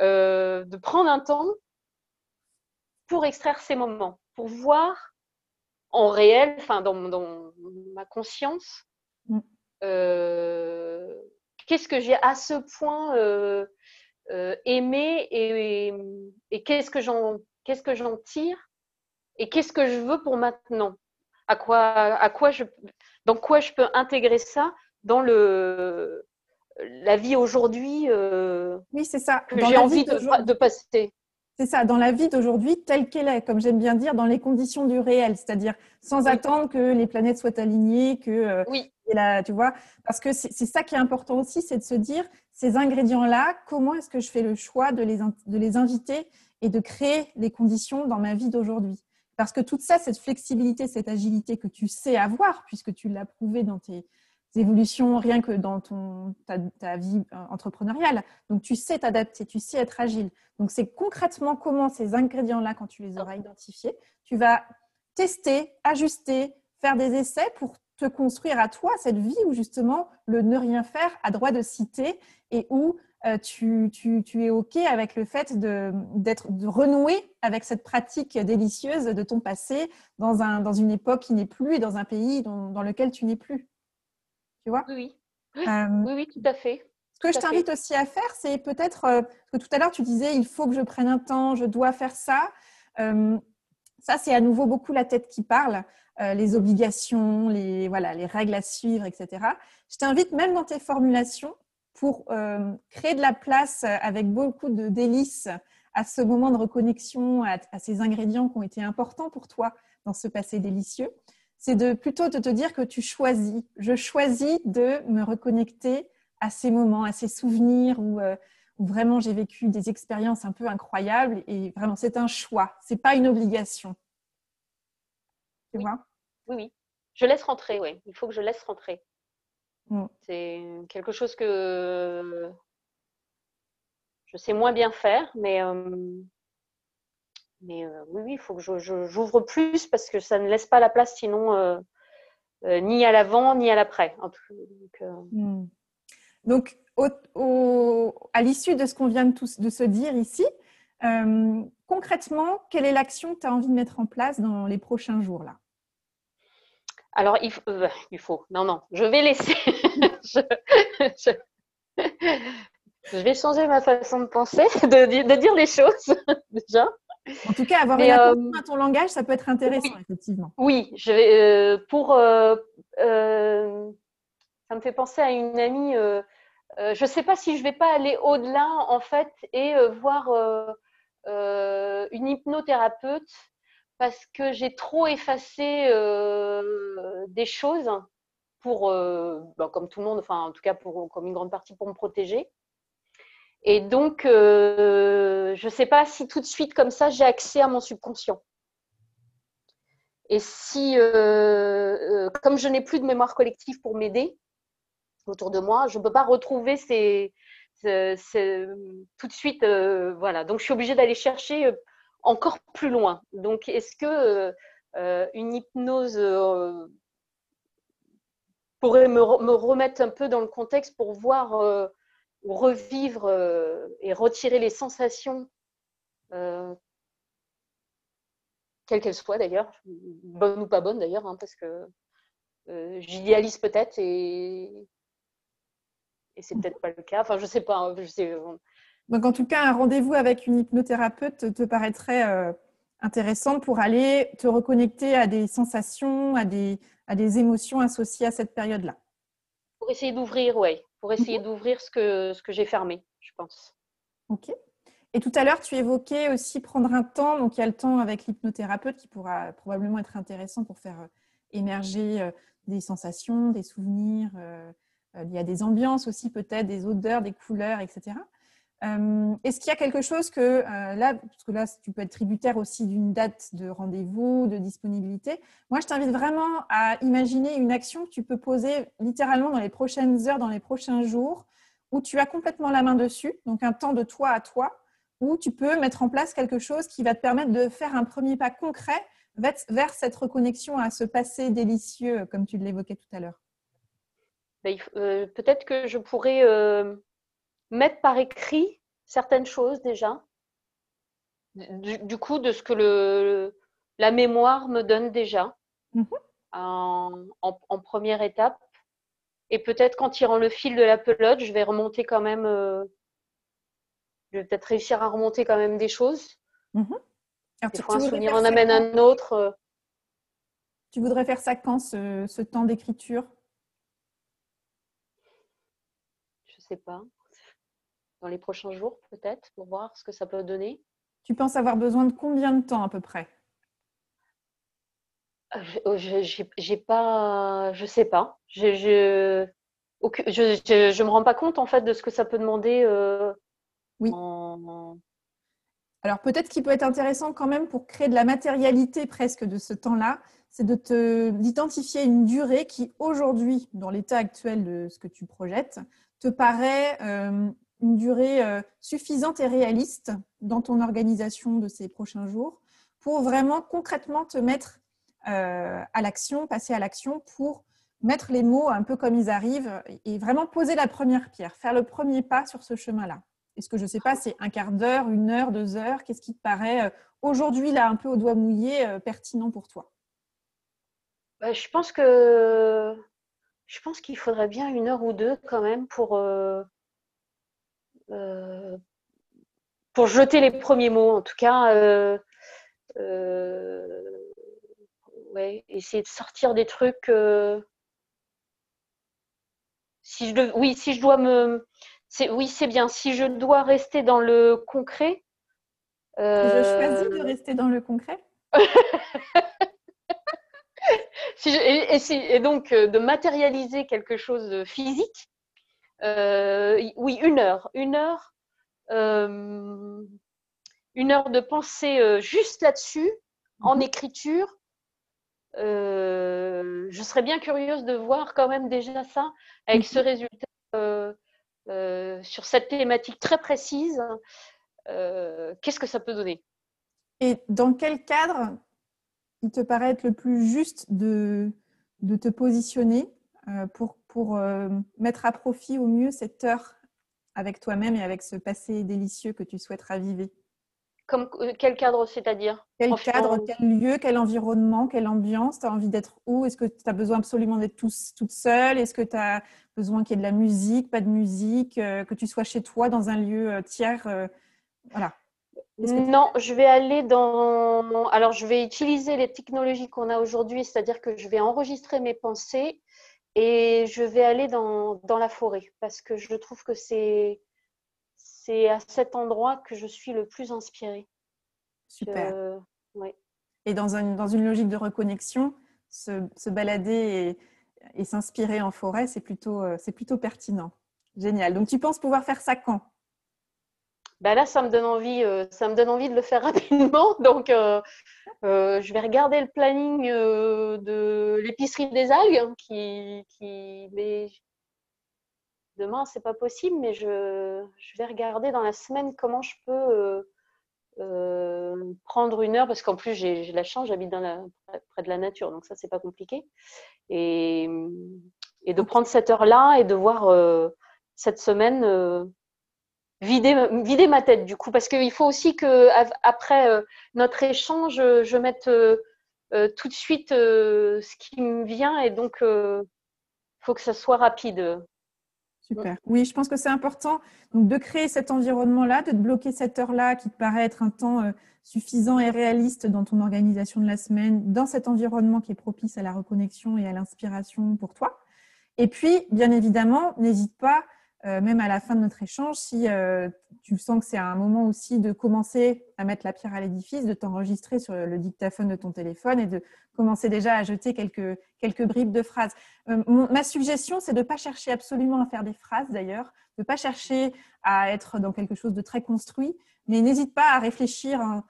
euh, de prendre un temps pour extraire ces moments, pour voir en réel, enfin, dans, dans ma conscience, mm. euh, qu'est-ce que j'ai à ce point euh, aimé et, et qu'est-ce que j'en qu'est-ce que j'en tire et qu'est-ce que je veux pour maintenant à quoi, à quoi je, dans quoi je peux intégrer ça dans le, la vie aujourd'hui euh, oui, c'est ça. que j'ai envie de, de, passer. C'est ça, dans la vie d'aujourd'hui telle qu'elle est, comme j'aime bien dire, dans les conditions du réel, c'est-à-dire sans attendre que les planètes soient alignées, que euh, oui. et tu vois, parce que c'est ça qui est important aussi, c'est de se dire ces ingrédients-là, comment est-ce que je fais le choix de les, de les inviter et de créer les conditions dans ma vie d'aujourd'hui? Parce que toute ça, cette flexibilité, cette agilité que tu sais avoir, puisque tu l'as prouvé dans tes évolutions, rien que dans ton, ta, vie euh, entrepreneuriale. Donc, tu sais t'adapter, tu sais être agile. Donc, c'est concrètement comment ces ingrédients-là, quand tu les auras identifiés, tu vas tester, ajuster, faire des essais pour te construire à toi cette vie où justement le ne rien faire a droit de citer et où euh, tu, es OK avec le fait de, d'être, de renouer avec cette pratique délicieuse de ton passé dans, un, dans une époque qui n'est plus et dans un pays dans, lequel tu n'es plus? Tu vois? Oui. Euh, oui. oui, tout à fait. Ce que je t'invite aussi à faire, c'est peut-être, euh, parce que tout à l'heure tu disais, il faut que je prenne un temps, je dois faire ça. ça, c'est à nouveau beaucoup la tête qui parle. les obligations, les, voilà, les règles à suivre, etc. Je t'invite même dans tes formulations pour euh, créer de la place avec beaucoup de délices à ce moment de reconnexion, à, ces ingrédients qui ont été importants pour toi dans ce passé délicieux, c'est de plutôt de te dire que tu choisis. Je choisis de me reconnecter à ces moments, à ces souvenirs où, euh, vraiment j'ai vécu des expériences un peu incroyables et vraiment c'est un choix, c'est pas une obligation. Tu vois? Oui, oui. Je laisse rentrer, oui. Il faut que je laisse rentrer. Mm. C'est quelque chose que je sais moins bien faire, mais, euh, mais euh, oui, il faut que j'ouvre plus parce que ça ne laisse pas la place sinon euh, ni à l'avant ni à l'après. Donc, mm. à l'issue de ce qu'on vient de, de, se dire ici, concrètement, quelle est l'action que tu as envie de mettre en place dans les prochains jours là? Alors, il faut, euh, il faut, non, non, je vais laisser. Je, vais changer ma façon de penser, de, dire les choses, [laughs] déjà. En tout cas, avoir une attention euh, à ton langage, ça peut être intéressant, effectivement. Oui, je vais, euh, pour. ça me fait penser à une amie. je ne sais pas si je ne vais pas aller au-delà, en fait, et voir une hypnothérapeute parce que j'ai trop effacé euh, des choses pour, euh, bah, comme tout le monde, enfin en tout cas pour, comme une grande partie pour me protéger. Et donc, euh, je ne sais pas si tout de suite comme ça, j'ai accès à mon subconscient. Et si, comme je n'ai plus de mémoire collective pour m'aider autour de moi, je ne peux pas retrouver ces, tout de suite. voilà. Donc, je suis obligée d'aller chercher encore plus loin. Donc, est-ce que une hypnose pourrait me, remettre un peu dans le contexte pour voir ou revivre et retirer les sensations quelle qu'elle soit d'ailleurs, bonne ou pas bonne d'ailleurs, hein, parce que euh, j'idéalise peut-être et, et c'est peut-être pas le cas. Enfin, je sais pas. Hein, je sais, Donc, en tout cas, un rendez-vous avec une hypnothérapeute te paraîtrait euh, intéressant pour aller te reconnecter à des sensations, à des, à des émotions associées à cette période-là. Pour essayer d'ouvrir, oui. Pour essayer mhm. d'ouvrir ce que, ce que j'ai fermé, je pense. Ok. Et tout à l'heure, tu évoquais aussi prendre un temps. Donc, il y a le temps avec l'hypnothérapeute qui pourra probablement être intéressant pour faire euh, émerger euh, des sensations, des souvenirs. Euh, il y a des ambiances aussi, peut-être, des odeurs, des couleurs, etc. Est-ce qu'il y a quelque chose que là, parce que là, tu peux être tributaire aussi d'une date de rendez-vous, de disponibilité. Moi, je t'invite vraiment à imaginer une action que tu peux poser littéralement dans les prochaines heures, dans les prochains jours, où tu as complètement la main dessus, donc un temps de toi à toi, où tu peux mettre en place quelque chose qui va te permettre de faire un premier pas concret vers cette reconnexion à ce passé délicieux, comme tu l'évoquais tout à l'heure ben, euh, Peut-être que je pourrais euh, mettre par écrit certaines choses déjà, du, coup, de ce que le, la mémoire me donne déjà mhm. en, première étape. Et peut-être qu'en tirant le fil de la pelote, je vais remonter quand même euh, je vais peut-être réussir à remonter quand même des choses. Mhm. Alors, des fois, un souvenir en amène un autre. Euh. Tu voudrais faire ça quand, ce, temps d'écriture? Je ne sais pas. Dans les prochains jours, peut-être, pour voir ce que ça peut donner. Tu penses avoir besoin de combien de temps à peu près? Euh, oh, je, j'ai pas, je sais pas. Je, je, je, me rends pas compte en fait de ce que ça peut demander euh, oui. Alors peut-être qu'il peut être intéressant quand même pour créer de la matérialité presque de ce temps-là, c'est de te d'identifier une durée qui aujourd'hui, dans l'état actuel de ce que tu projettes, te paraît euh, une durée euh, suffisante et réaliste dans ton organisation de ces prochains jours pour vraiment concrètement te mettre euh, à l'action, passer à l'action pour mettre les mots un peu comme ils arrivent et vraiment poser la première pierre, faire le premier pas sur ce chemin-là. Est-ce que je ne sais pas, c'est un quart d'heure, une heure, deux heures? Qu'est-ce qui te paraît euh, aujourd'hui, là, un peu au doigt mouillé, pertinent pour toi? Bah, Je pense que je pense qu'il faudrait bien une heure ou deux quand même pour, pour jeter les premiers mots. En tout cas, ouais, essayer de sortir des trucs. si je, oui, si je dois me oui, c'est bien. Si je dois rester dans le concret. Je choisis de euh, rester dans le concret? [laughs] et, donc euh, de matérialiser quelque chose de physique. Euh, oui, une heure. Une heure. une heure de pensée juste là-dessus, en mhm. écriture. je serais bien curieuse de voir quand même déjà ça avec ce mhm. résultat euh, sur cette thématique très précise, euh, qu'est-ce que ça peut donner? Et dans quel cadre il te paraît être le plus juste de, de te positionner? euh, pour, pour mettre à profit au mieux cette heure avec toi-même et avec ce passé délicieux que tu souhaites raviver comme, quel cadre, c'est-à-dire? Quel cadre, quel lieu, quel environnement, quelle ambiance? Tu as envie d'être où? Est-ce que tu as besoin absolument d'être toute seule? Est-ce que tu as besoin qu'il y ait de la musique, pas de musique, euh, que tu sois chez toi dans un lieu euh, tiers. Euh, voilà. Non, je vais aller dans. Alors, je vais utiliser les technologies qu'on a aujourd'hui, c'est-à-dire que je vais enregistrer mes pensées et je vais aller dans, dans la forêt parce que je trouve que c'est c'est à cet endroit que je suis le plus inspirée. Super. ouais. Et dans, un, dans, une logique de reconnexion, se, se balader et et s'inspirer en forêt, c'est plutôt, euh, c'est plutôt pertinent. Génial. Donc, tu penses pouvoir faire ça quand? Ben là, ça me donne envie, euh, ça me donne envie de le faire [laughs] rapidement. Donc, euh, je vais regarder le planning de l'épicerie des algues, hein, qui, qui mais demain, c'est pas possible, mais je, je, vais regarder dans la semaine comment je peux prendre une heure, parce qu'en plus j'ai la chance, j'habite près de la nature, donc ça c'est pas compliqué. Et, et, de prendre cette heure-là et de voir cette semaine vider, ma tête du coup, parce qu'il faut aussi que après notre échange, je mette tout de suite ce qui me vient et donc il faut que ça soit rapide. Super. Oui, je pense que c'est important donc, de créer cet environnement-là, de te bloquer cette heure-là qui te paraît être un temps euh, suffisant et réaliste dans ton organisation de la semaine, dans cet environnement qui est propice à la reconnexion et à l'inspiration pour toi. Et puis, bien évidemment, n'hésite pas euh, même à la fin de notre échange, si euh, tu sens que c'est un moment aussi de commencer à mettre la pierre à l'édifice, de t'enregistrer sur le dictaphone de ton téléphone et de commencer déjà à jeter quelques, quelques bribes de phrases. Euh, ma suggestion, c'est de ne pas chercher absolument à faire des phrases d'ailleurs, de ne pas chercher à être dans quelque chose de très construit, mais n'hésite pas à réfléchir hein,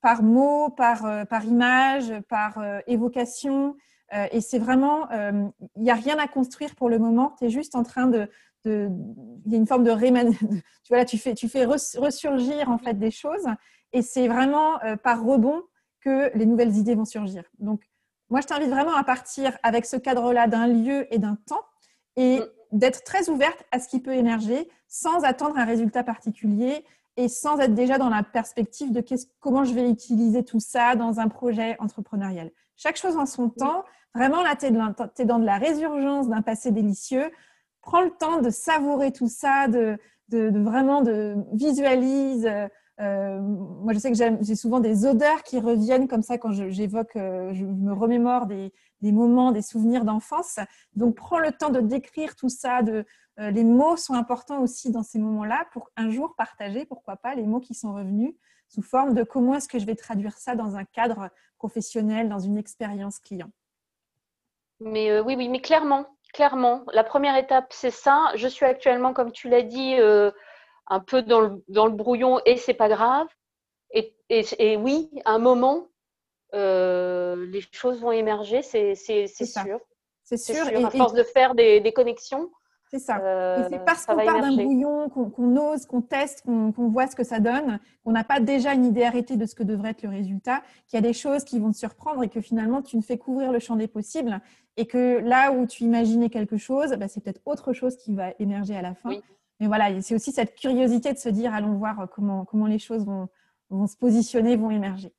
par mots, par, par image, par évocation. Euh, et c'est vraiment, euh, il n'y a rien à construire pour le moment. Tu es juste en train de, il y a une forme de [laughs] tu vois là, tu fais, tu fais ressurgir en fait des choses. Et c'est vraiment euh, par rebond que les nouvelles idées vont surgir. Donc, moi, je t'invite vraiment à partir avec ce cadre-là d'un lieu et d'un temps et mm. d'être très ouverte à ce qui peut émerger sans attendre un résultat particulier et sans être déjà dans la perspective de comment je vais utiliser tout ça dans un projet entrepreneurial. Chaque chose en son temps. Vraiment, là, tu es, dans de la résurgence d'un passé délicieux. Prends le temps de savourer tout ça, de, vraiment de visualise. Euh, moi, je sais que j'ai souvent des odeurs qui reviennent comme ça quand j'évoque, euh, je, me remémore des, moments, des souvenirs d'enfance. Donc, prends le temps de décrire tout ça. De, euh, les mots sont importants aussi dans ces moments-là pour un jour partager, pourquoi pas, les mots qui sont revenus sous forme de comment est-ce que je vais traduire ça dans un cadre professionnel, dans une expérience client. Mais euh, oui, oui, mais clairement, clairement, la première étape, c'est ça. Je suis actuellement, comme tu l'as dit, euh, un peu dans le, dans le, brouillon et c'est pas grave. Et, et, oui, à un moment, euh, les choses vont émerger, c'est sûr. C'est sûr. Et, à force de faire des, des connexions, c'est ça. et c'est parce qu'on part d'un bouillon, qu'on ose, qu'on teste, qu'on voit ce que ça donne, qu'on n'a pas déjà une idée arrêtée de ce que devrait être le résultat, qu'il y a des choses qui vont te surprendre et que finalement tu ne fais couvrir le champ des possibles et que là où tu imaginais quelque chose, bah, c'est peut-être autre chose qui va émerger à la fin. Mais voilà, c'est aussi cette curiosité de se dire allons voir comment, comment les choses vont, vont se positionner, vont émerger.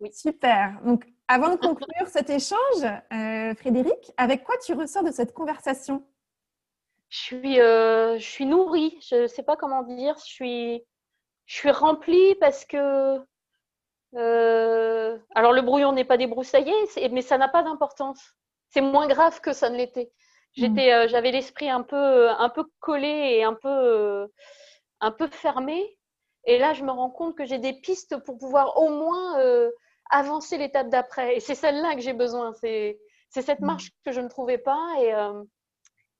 Oui. Super. Donc, avant de conclure cet échange, euh, Frédéric, avec quoi tu ressors de cette conversation? Je suis, euh, je suis nourrie. Je ne sais pas comment dire. Je suis, je suis remplie parce que. Euh, alors, le brouillon n'est pas débroussaillé, mais ça n'a pas d'importance. C'est moins grave que ça ne l'était. J'étais, mmh. euh, j'avais l'esprit un peu, un peu collé et un peu, un peu fermé. Et là, je me rends compte que j'ai des pistes pour pouvoir au moins avancer l'étape d'après. Et c'est celle-là que j'ai besoin. C'est, c'est cette mmh. marche que je ne trouvais pas. Et,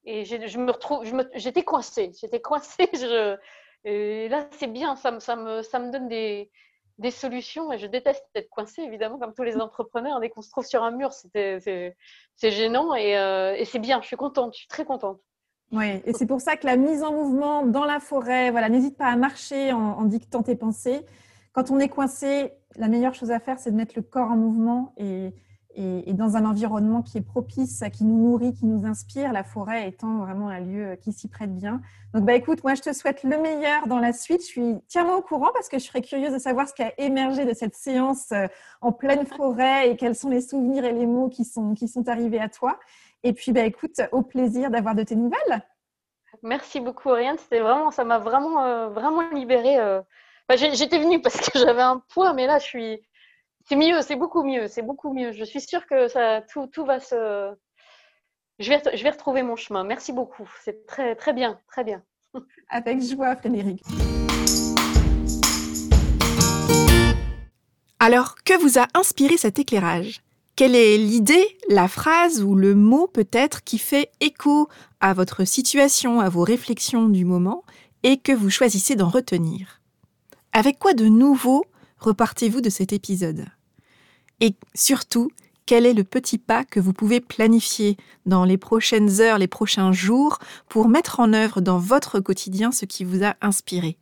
et je me retrouve, j'étais coincée, j'étais coincée. [laughs] Et là, c'est bien, ça, ça, me, ça me donne des, des solutions. Et je déteste être coincée, évidemment, comme tous les entrepreneurs. Dès qu'on se trouve sur un mur, c'est gênant et, euh, et c'est bien. Je suis contente, je suis très contente. Oui, et c'est pour ça que la mise en mouvement dans la forêt, voilà, n'hésite pas à marcher en, en, dictant tes pensées. Quand on est coincé, la meilleure chose à faire, c'est de mettre le corps en mouvement et, et, dans un environnement qui est propice, qui nous nourrit, qui nous inspire, la forêt étant vraiment un lieu qui s'y prête bien. Donc, bah, écoute, moi, je te souhaite le meilleur dans la suite. Je suis tiens-moi au courant parce que je serais curieuse de savoir ce qui a émergé de cette séance euh, en pleine forêt et quels sont les souvenirs et les mots qui sont, qui sont arrivés à toi. Et puis, bah, écoute, au plaisir d'avoir de tes nouvelles. Merci beaucoup, Oriane. C'était vraiment, ça m'a vraiment, euh, vraiment libérée. Euh. J'étais venue parce que [laughs] j'avais un poids, mais là, je suis, c'est mieux, c'est beaucoup mieux, c'est beaucoup mieux. Je suis sûre que ça, tout, tout va se. Je vais, je vais retrouver mon chemin. Merci beaucoup. C'est très, très bien, très bien. [laughs] Avec joie, Frédéric. Alors, que vous a inspiré cet éclairage? Quelle est l'idée, la phrase ou le mot peut-être qui fait écho à votre situation, à vos réflexions du moment et que vous choisissez d'en retenir? Avec quoi de nouveau repartez-vous de cet épisode? Et surtout, quel est le petit pas que vous pouvez planifier dans les prochaines heures, les prochains jours, pour mettre en œuvre dans votre quotidien ce qui vous a inspiré?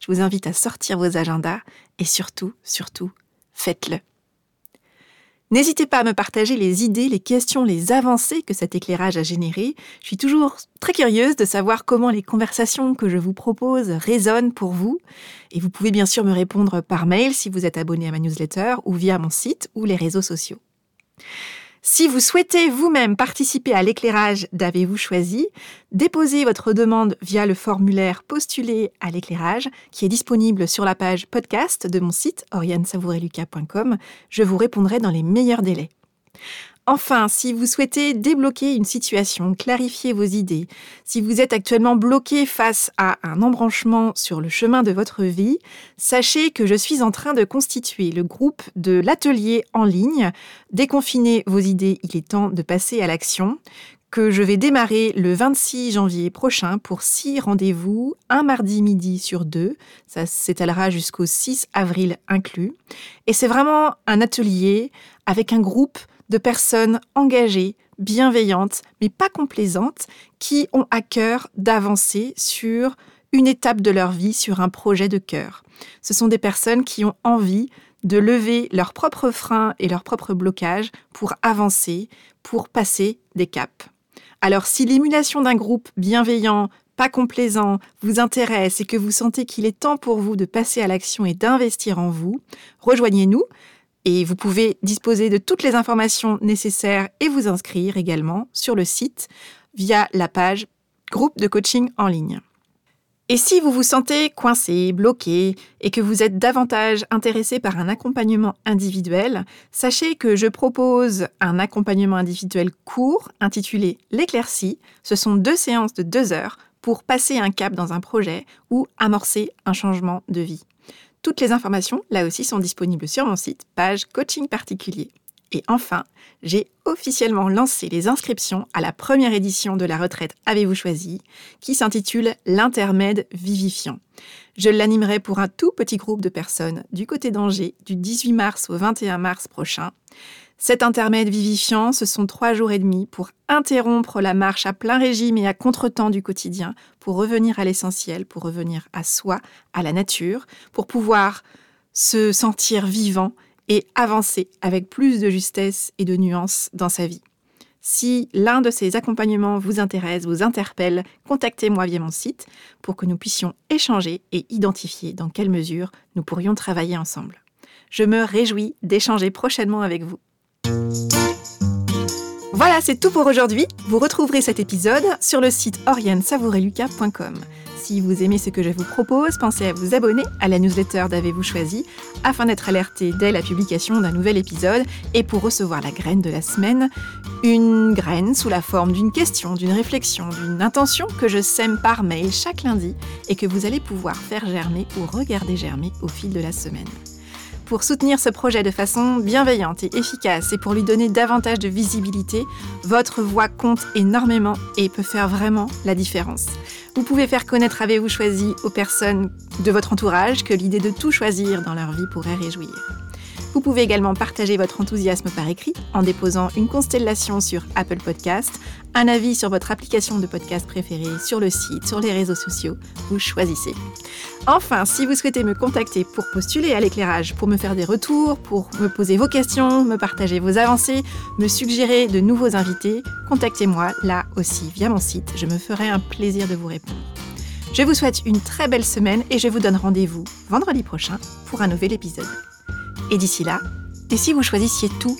Je vous invite à sortir vos agendas et surtout, surtout, faites-le. N'hésitez pas à me partager les idées, les questions, les avancées que cet éclairage a générées. Je suis toujours très curieuse de savoir comment les conversations que je vous propose résonnent pour vous. Et vous pouvez bien sûr me répondre par mail si vous êtes abonné à ma newsletter ou via mon site ou les réseaux sociaux. Si vous souhaitez vous-même participer à l'éclairage d'Avez-vous choisi, déposez votre demande via le formulaire Postuler à l'éclairage qui est disponible sur la page podcast de mon site oriansavoureluca.com. Je vous répondrai dans les meilleurs délais. Enfin, si vous souhaitez débloquer une situation, clarifier vos idées, si vous êtes actuellement bloqué face à un embranchement sur le chemin de votre vie, sachez que je suis en train de constituer le groupe de l'atelier en ligne. Déconfinez vos idées, il est temps de passer à l'action que je vais démarrer le 26 janvier prochain pour six rendez-vous, un mardi midi sur deux. Ça s'étalera jusqu'au 6 avril inclus. Et c'est vraiment un atelier avec un groupe de personnes engagées, bienveillantes, mais pas complaisantes, qui ont à cœur d'avancer sur une étape de leur vie, sur un projet de cœur. Ce sont des personnes qui ont envie de lever leurs propres freins et leurs propres blocages pour avancer, pour passer des caps. Alors si l'émulation d'un groupe bienveillant, pas complaisant, vous intéresse et que vous sentez qu'il est temps pour vous de passer à l'action et d'investir en vous, rejoignez-nous. Et vous pouvez disposer de toutes les informations nécessaires et vous inscrire également sur le site via la page groupe de coaching en ligne. Et si vous vous sentez coincé, bloqué et que vous êtes davantage intéressé par un accompagnement individuel, sachez que je propose un accompagnement individuel court intitulé L'éclaircie. Ce sont deux séances de deux heures pour passer un cap dans un projet ou amorcer un changement de vie. Toutes les informations, là aussi, sont disponibles sur mon site, page coaching particulier. Et enfin, j'ai officiellement lancé les inscriptions à la première édition de la retraite Avez-vous choisi, qui s'intitule L'intermède vivifiant. Je l'animerai pour un tout petit groupe de personnes du côté d'Angers du 18 mars au 21 mars prochain. Cet intermède vivifiant, ce sont trois jours et demi pour interrompre la marche à plein régime et à contretemps du quotidien, pour revenir à l'essentiel, pour revenir à soi, à la nature, pour pouvoir se sentir vivant et avancer avec plus de justesse et de nuance dans sa vie. Si l'un de ces accompagnements vous intéresse, vous interpelle, contactez-moi via mon site pour que nous puissions échanger et identifier dans quelle mesure nous pourrions travailler ensemble. Je me réjouis d'échanger prochainement avec vous. Voilà, c'est tout pour aujourd'hui. Vous retrouverez cet épisode sur le site oriansavoureluca.com. Si vous aimez ce que je vous propose, pensez à vous abonner à la newsletter d'Avez-vous choisi afin d'être alerté dès la publication d'un nouvel épisode et pour recevoir la graine de la semaine, une graine sous la forme d'une question, d'une réflexion, d'une intention que je sème par mail chaque lundi et que vous allez pouvoir faire germer ou regarder germer au fil de la semaine. Pour soutenir ce projet de façon bienveillante et efficace et pour lui donner davantage de visibilité, votre voix compte énormément et peut faire vraiment la différence. Vous pouvez faire connaître Avez-vous choisi aux personnes de votre entourage que l'idée de tout choisir dans leur vie pourrait réjouir. Vous pouvez également partager votre enthousiasme par écrit en déposant une constellation sur Apple Podcast, un avis sur votre application de podcast préférée, sur le site, sur les réseaux sociaux. Vous choisissez. Enfin, si vous souhaitez me contacter pour postuler à l'éclairage, pour me faire des retours, pour me poser vos questions, me partager vos avancées, me suggérer de nouveaux invités, contactez-moi là aussi via mon site. Je me ferai un plaisir de vous répondre. Je vous souhaite une très belle semaine et je vous donne rendez-vous vendredi prochain pour un nouvel épisode. Et d'ici là, et si vous choisissiez tout